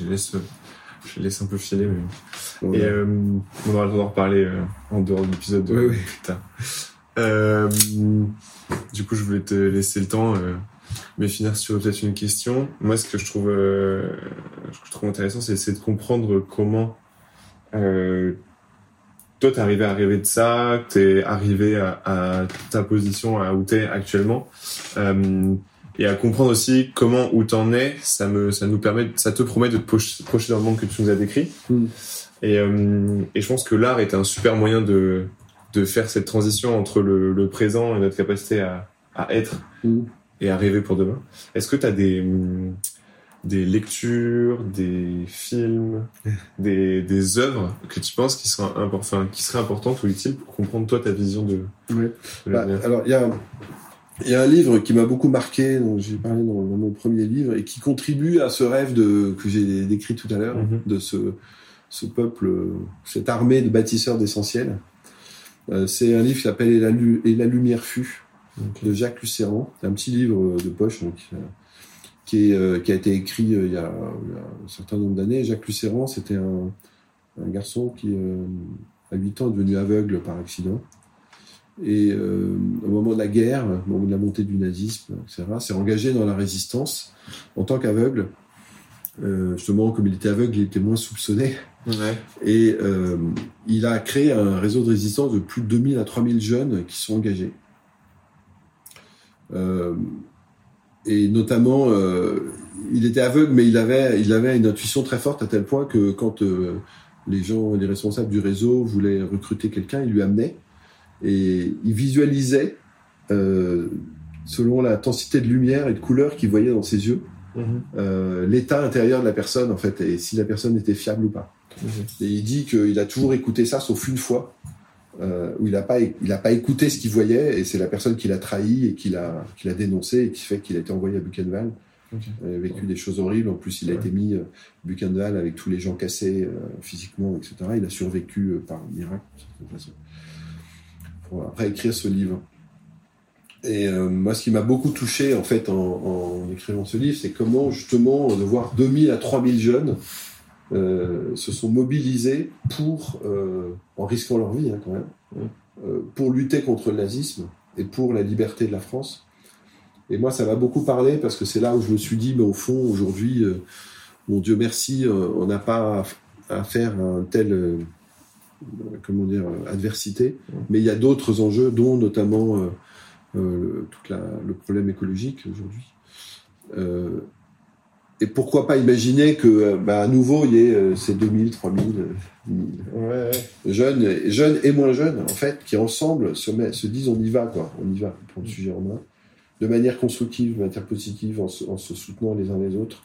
les laisse je laisse un peu filer. Mais... Et euh, on aura le temps d'en reparler euh, en dehors de l'épisode de oui, Euh, du coup, je voulais te laisser le temps, euh, mais finir sur peut-être une question. Moi, ce que je trouve, euh, ce que je trouve intéressant, c'est de comprendre comment toi, t'es arrivé à rêver de ça, t'es arrivé à, à, ta position à où t'es actuellement. et à comprendre aussi comment où t'en es. Ça me, ça nous permet, ça te promet de te projeter dans le monde que tu nous as décrit. Mm. Et, euh, et je pense que l'art est un super moyen de, de faire cette transition entre le, le présent et notre capacité à, à être mm. et à rêver pour demain. Est-ce que tu as des, des lectures, des films, des, des œuvres que tu penses qui seraient, enfin, qui seraient importantes ou utiles pour comprendre toi ta vision de, oui. Bah, alors, il y a, y a un livre qui m'a beaucoup marqué, dont j'ai parlé dans, mon premier livre, et qui contribue à ce rêve de, que j'ai décrit tout à l'heure, mm-hmm. de ce, ce peuple, cette armée de bâtisseurs d'essentiel. Euh, c'est un livre qui s'appelle Et la, Et la lumière fut de Jacques Lucéran. C'est un petit livre de poche donc, euh, qui, est, euh, qui a été écrit il y a, un certain nombre d'années. Jacques Lucéran, c'était un, un, garçon qui, à 8 ans, est devenu aveugle par accident. Et au moment de la guerre, au moment de la montée du nazisme, etc., s'est engagé dans la résistance en tant qu'aveugle. justement, comme il était aveugle, il était moins soupçonné. Et euh, il a créé un réseau de résistance de plus de 2000 à 3000 jeunes qui sont engagés. Euh, et notamment, euh, il était aveugle, mais il avait, il avait une intuition très forte à tel point que quand les gens, les responsables du réseau voulaient recruter quelqu'un, il lui amenait et il visualisait selon la densité de lumière et de couleur qu'il voyait dans ses yeux. Mhm. l'état intérieur de la personne en fait et si la personne était fiable ou pas. Et il dit qu'il a toujours écouté ça, sauf une fois, euh, où il n'a pas, il a pas écouté ce qu'il voyait, et c'est la personne qui l'a trahi et qui l'a, qui l'a dénoncé, et qui fait qu'il a été envoyé à Buchenwald. Il a vécu des choses horribles. En plus, il a été mis à euh, Buchenwald avec tous les gens cassés euh, physiquement, etc. Il a survécu euh, par miracle, de façon. Pour après écrire ce livre. Et moi, ce qui m'a beaucoup touché, en fait, en, en écrivant ce livre, c'est comment, justement, de voir 2000 à 3000 jeunes euh, se sont mobilisés pour, euh, en risquant leur vie hein, quand même, euh, pour lutter contre le nazisme et pour la liberté de la France. Et moi, ça m'a beaucoup parlé parce que c'est là où je me suis dit, mais au fond, aujourd'hui, mon Dieu merci, on n'a pas à, faire un tel, comment dire, adversité, mais il y a d'autres enjeux, dont notamment tout le problème écologique aujourd'hui et pourquoi pas imaginer que, euh, bah, à nouveau, il y ait euh, ces 2000, 3000 ouais, jeunes, jeunes et moins jeunes, en fait, qui ensemble se, met, se disent on y va, quoi, on y va, prend le sujet en main, de manière constructive, de manière positive, en se, en se soutenant les uns les autres,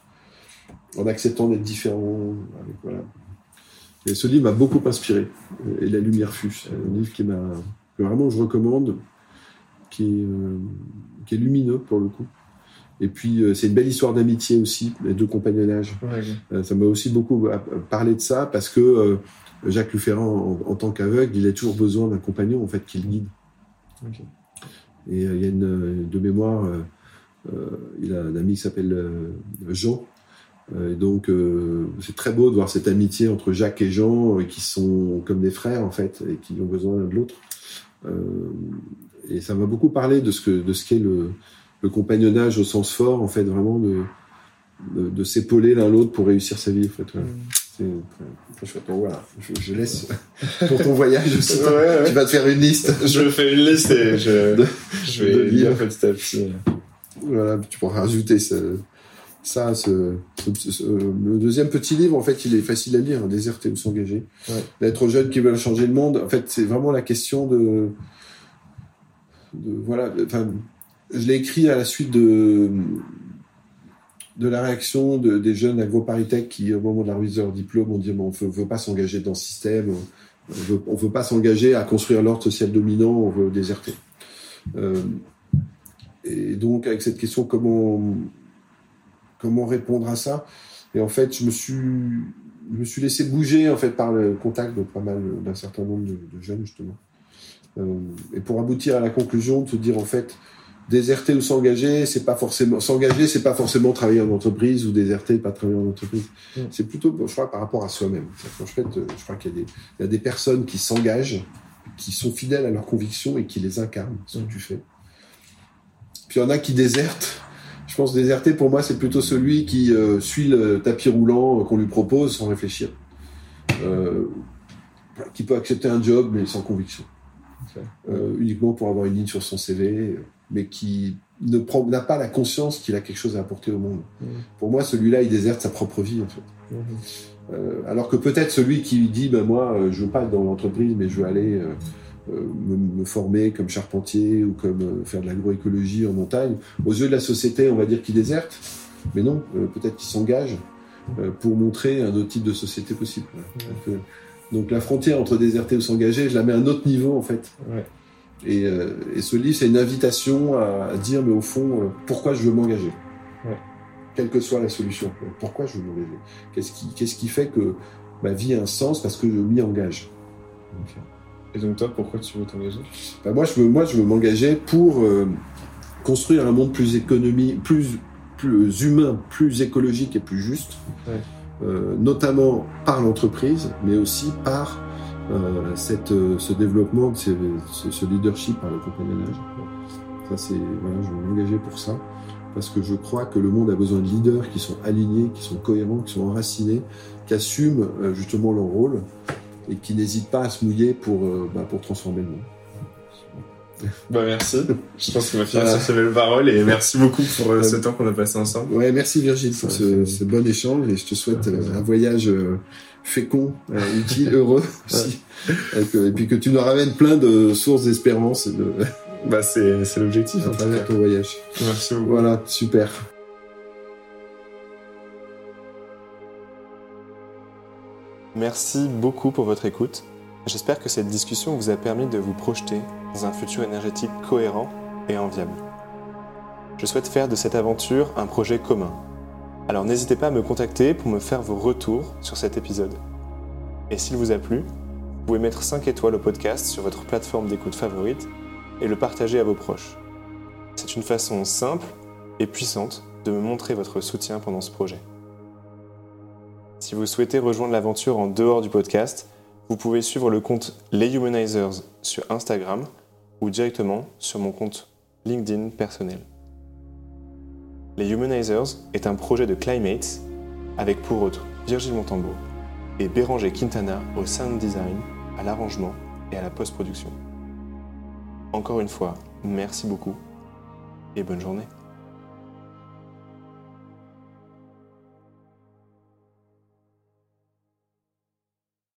en acceptant d'être différents. Avec, voilà. Et ce livre m'a beaucoup inspiré. Et La Lumière fut, c'est un livre qui m'a, que vraiment je recommande, qui est, euh, qui est lumineux pour le coup. Et puis, euh, c'est une belle histoire d'amitié aussi, de compagnonnage. Euh, ça m'a aussi beaucoup euh, parlé de ça parce que Jacques Luferrand, en, tant qu'aveugle, il a toujours besoin d'un compagnon en fait qui le guide. Et il y a une de mémoire, il a un ami qui s'appelle Jean. Et donc, c'est très beau de voir cette amitié entre Jacques et Jean, qui sont comme des frères en fait, et qui ont besoin l'un de l'autre. et ça m'a beaucoup parlé de ce que de ce qu'est le le compagnonnage au sens fort, en fait, vraiment de, de, s'épauler l'un l'autre pour réussir sa vie, en fait. Mm. Très voilà, je, laisse pour ton voyage. Tu vas te faire une liste. Je fais une liste et je, je vais lire petit à petit. Voilà, tu pourras rajouter ce, ça, ce, le deuxième petit livre, en fait, il est facile à lire, Déserter ou s'engager. Ouais. D'être jeune qui veulent changer le monde. En fait, c'est vraiment la question de, de voilà, enfin, je l'ai écrit à la suite de, de la réaction de, des jeunes agroparitech qui, au moment de la remise de leur diplôme, ont dit on ne veut pas s'engager dans ce système, on ne veut pas s'engager à construire l'ordre social dominant, on veut déserter. Euh, et donc, avec cette question, comment, comment répondre à ça? Et en fait, je me suis, je me suis laissé bouger en fait par le contact de pas mal d'un certain nombre de, jeunes justement. Euh, et pour aboutir à la conclusion de dire en fait, déserter ou s'engager, c'est pas forcément s'engager, c'est pas forcément travailler en entreprise ou déserter, pas travailler en entreprise. Mm. C'est plutôt, je crois, par rapport à soi-même. En fait, je crois qu'il y a des, il y a des personnes qui s'engagent, qui sont fidèles à leurs convictions et qui les incarnent, ce que mm. tu fais. Puis il y en a qui désertent. Je pense déserter pour moi, c'est plutôt celui qui euh, suit le tapis roulant qu'on lui propose sans réfléchir, euh, qui peut accepter un job mais sans conviction, euh, uniquement pour avoir une ligne sur son CV mais qui n'a pas la conscience qu'il a quelque chose à apporter au monde. Mmh. Pour moi, celui-là, il déserte sa propre vie, en fait. Mmh. Euh, alors que peut-être celui qui dit, ben moi, euh, je veux pas être dans l'entreprise, mais je veux aller euh, me, former comme charpentier ou comme faire de l'agroécologie en montagne, aux yeux de la société, on va dire qu'il déserte, mais non, peut-être qu'il s'engage pour montrer un autre type de société possible. Donc, la frontière entre déserter ou s'engager, je la mets à un autre niveau en fait. Et, ce livre, c'est une invitation à, dire, mais au fond, pourquoi je veux m'engager quelle que soit la solution. Pourquoi je veux m'engager Qu'est-ce qui, fait que ma vie a un sens parce que je m'y engage Et donc toi, pourquoi tu veux t'engager ben moi, je veux, moi, je veux m'engager pour euh, construire un monde plus économique, plus, plus humain, plus écologique et plus juste, euh, notamment par l'entreprise, mais aussi par euh, cette, ce développement, ce, ce, leadership par le compagnonnage. Ça, c'est voilà, je veux m'engager pour ça parce que je crois que le monde a besoin de leaders qui sont alignés, qui sont cohérents, qui sont enracinés, qui assument euh, justement leur rôle et qui n'hésitent pas à se mouiller pour, euh, bah, pour transformer le monde. Bah merci. Je pense qu'on va finir sur ces belles paroles et merci beaucoup pour euh, ce temps qu'on a passé ensemble. Ouais, merci Virgile pour ce, bon échange et je te souhaite un voyage fécond, utile, heureux aussi. Et, puis que tu nous ramènes plein de sources d'espérance. De... Bah, c'est, l'objectif. À travers ton voyage. Merci beaucoup. Voilà, super. Merci beaucoup pour votre écoute. J'espère que cette discussion vous a permis de vous projeter dans un futur énergétique cohérent et enviable. Je souhaite faire de cette aventure un projet commun. Alors n'hésitez pas à me contacter pour me faire vos retours sur cet épisode. Et s'il vous a plu, vous pouvez mettre 5 étoiles au podcast sur votre plateforme d'écoute favorite et le partager à vos proches. C'est une façon simple et puissante de me montrer votre soutien pendant ce projet. Si vous souhaitez rejoindre l'aventure en dehors du podcast, vous pouvez suivre le compte Les Humanizers sur Instagram ou directement sur mon compte LinkedIn personnel. Les Humanizers est un projet de Climates avec pour autres Virgile Montambeau et Béranger Quintana au sound design, à l'arrangement et à la post-production. Encore une fois, merci beaucoup et bonne journée.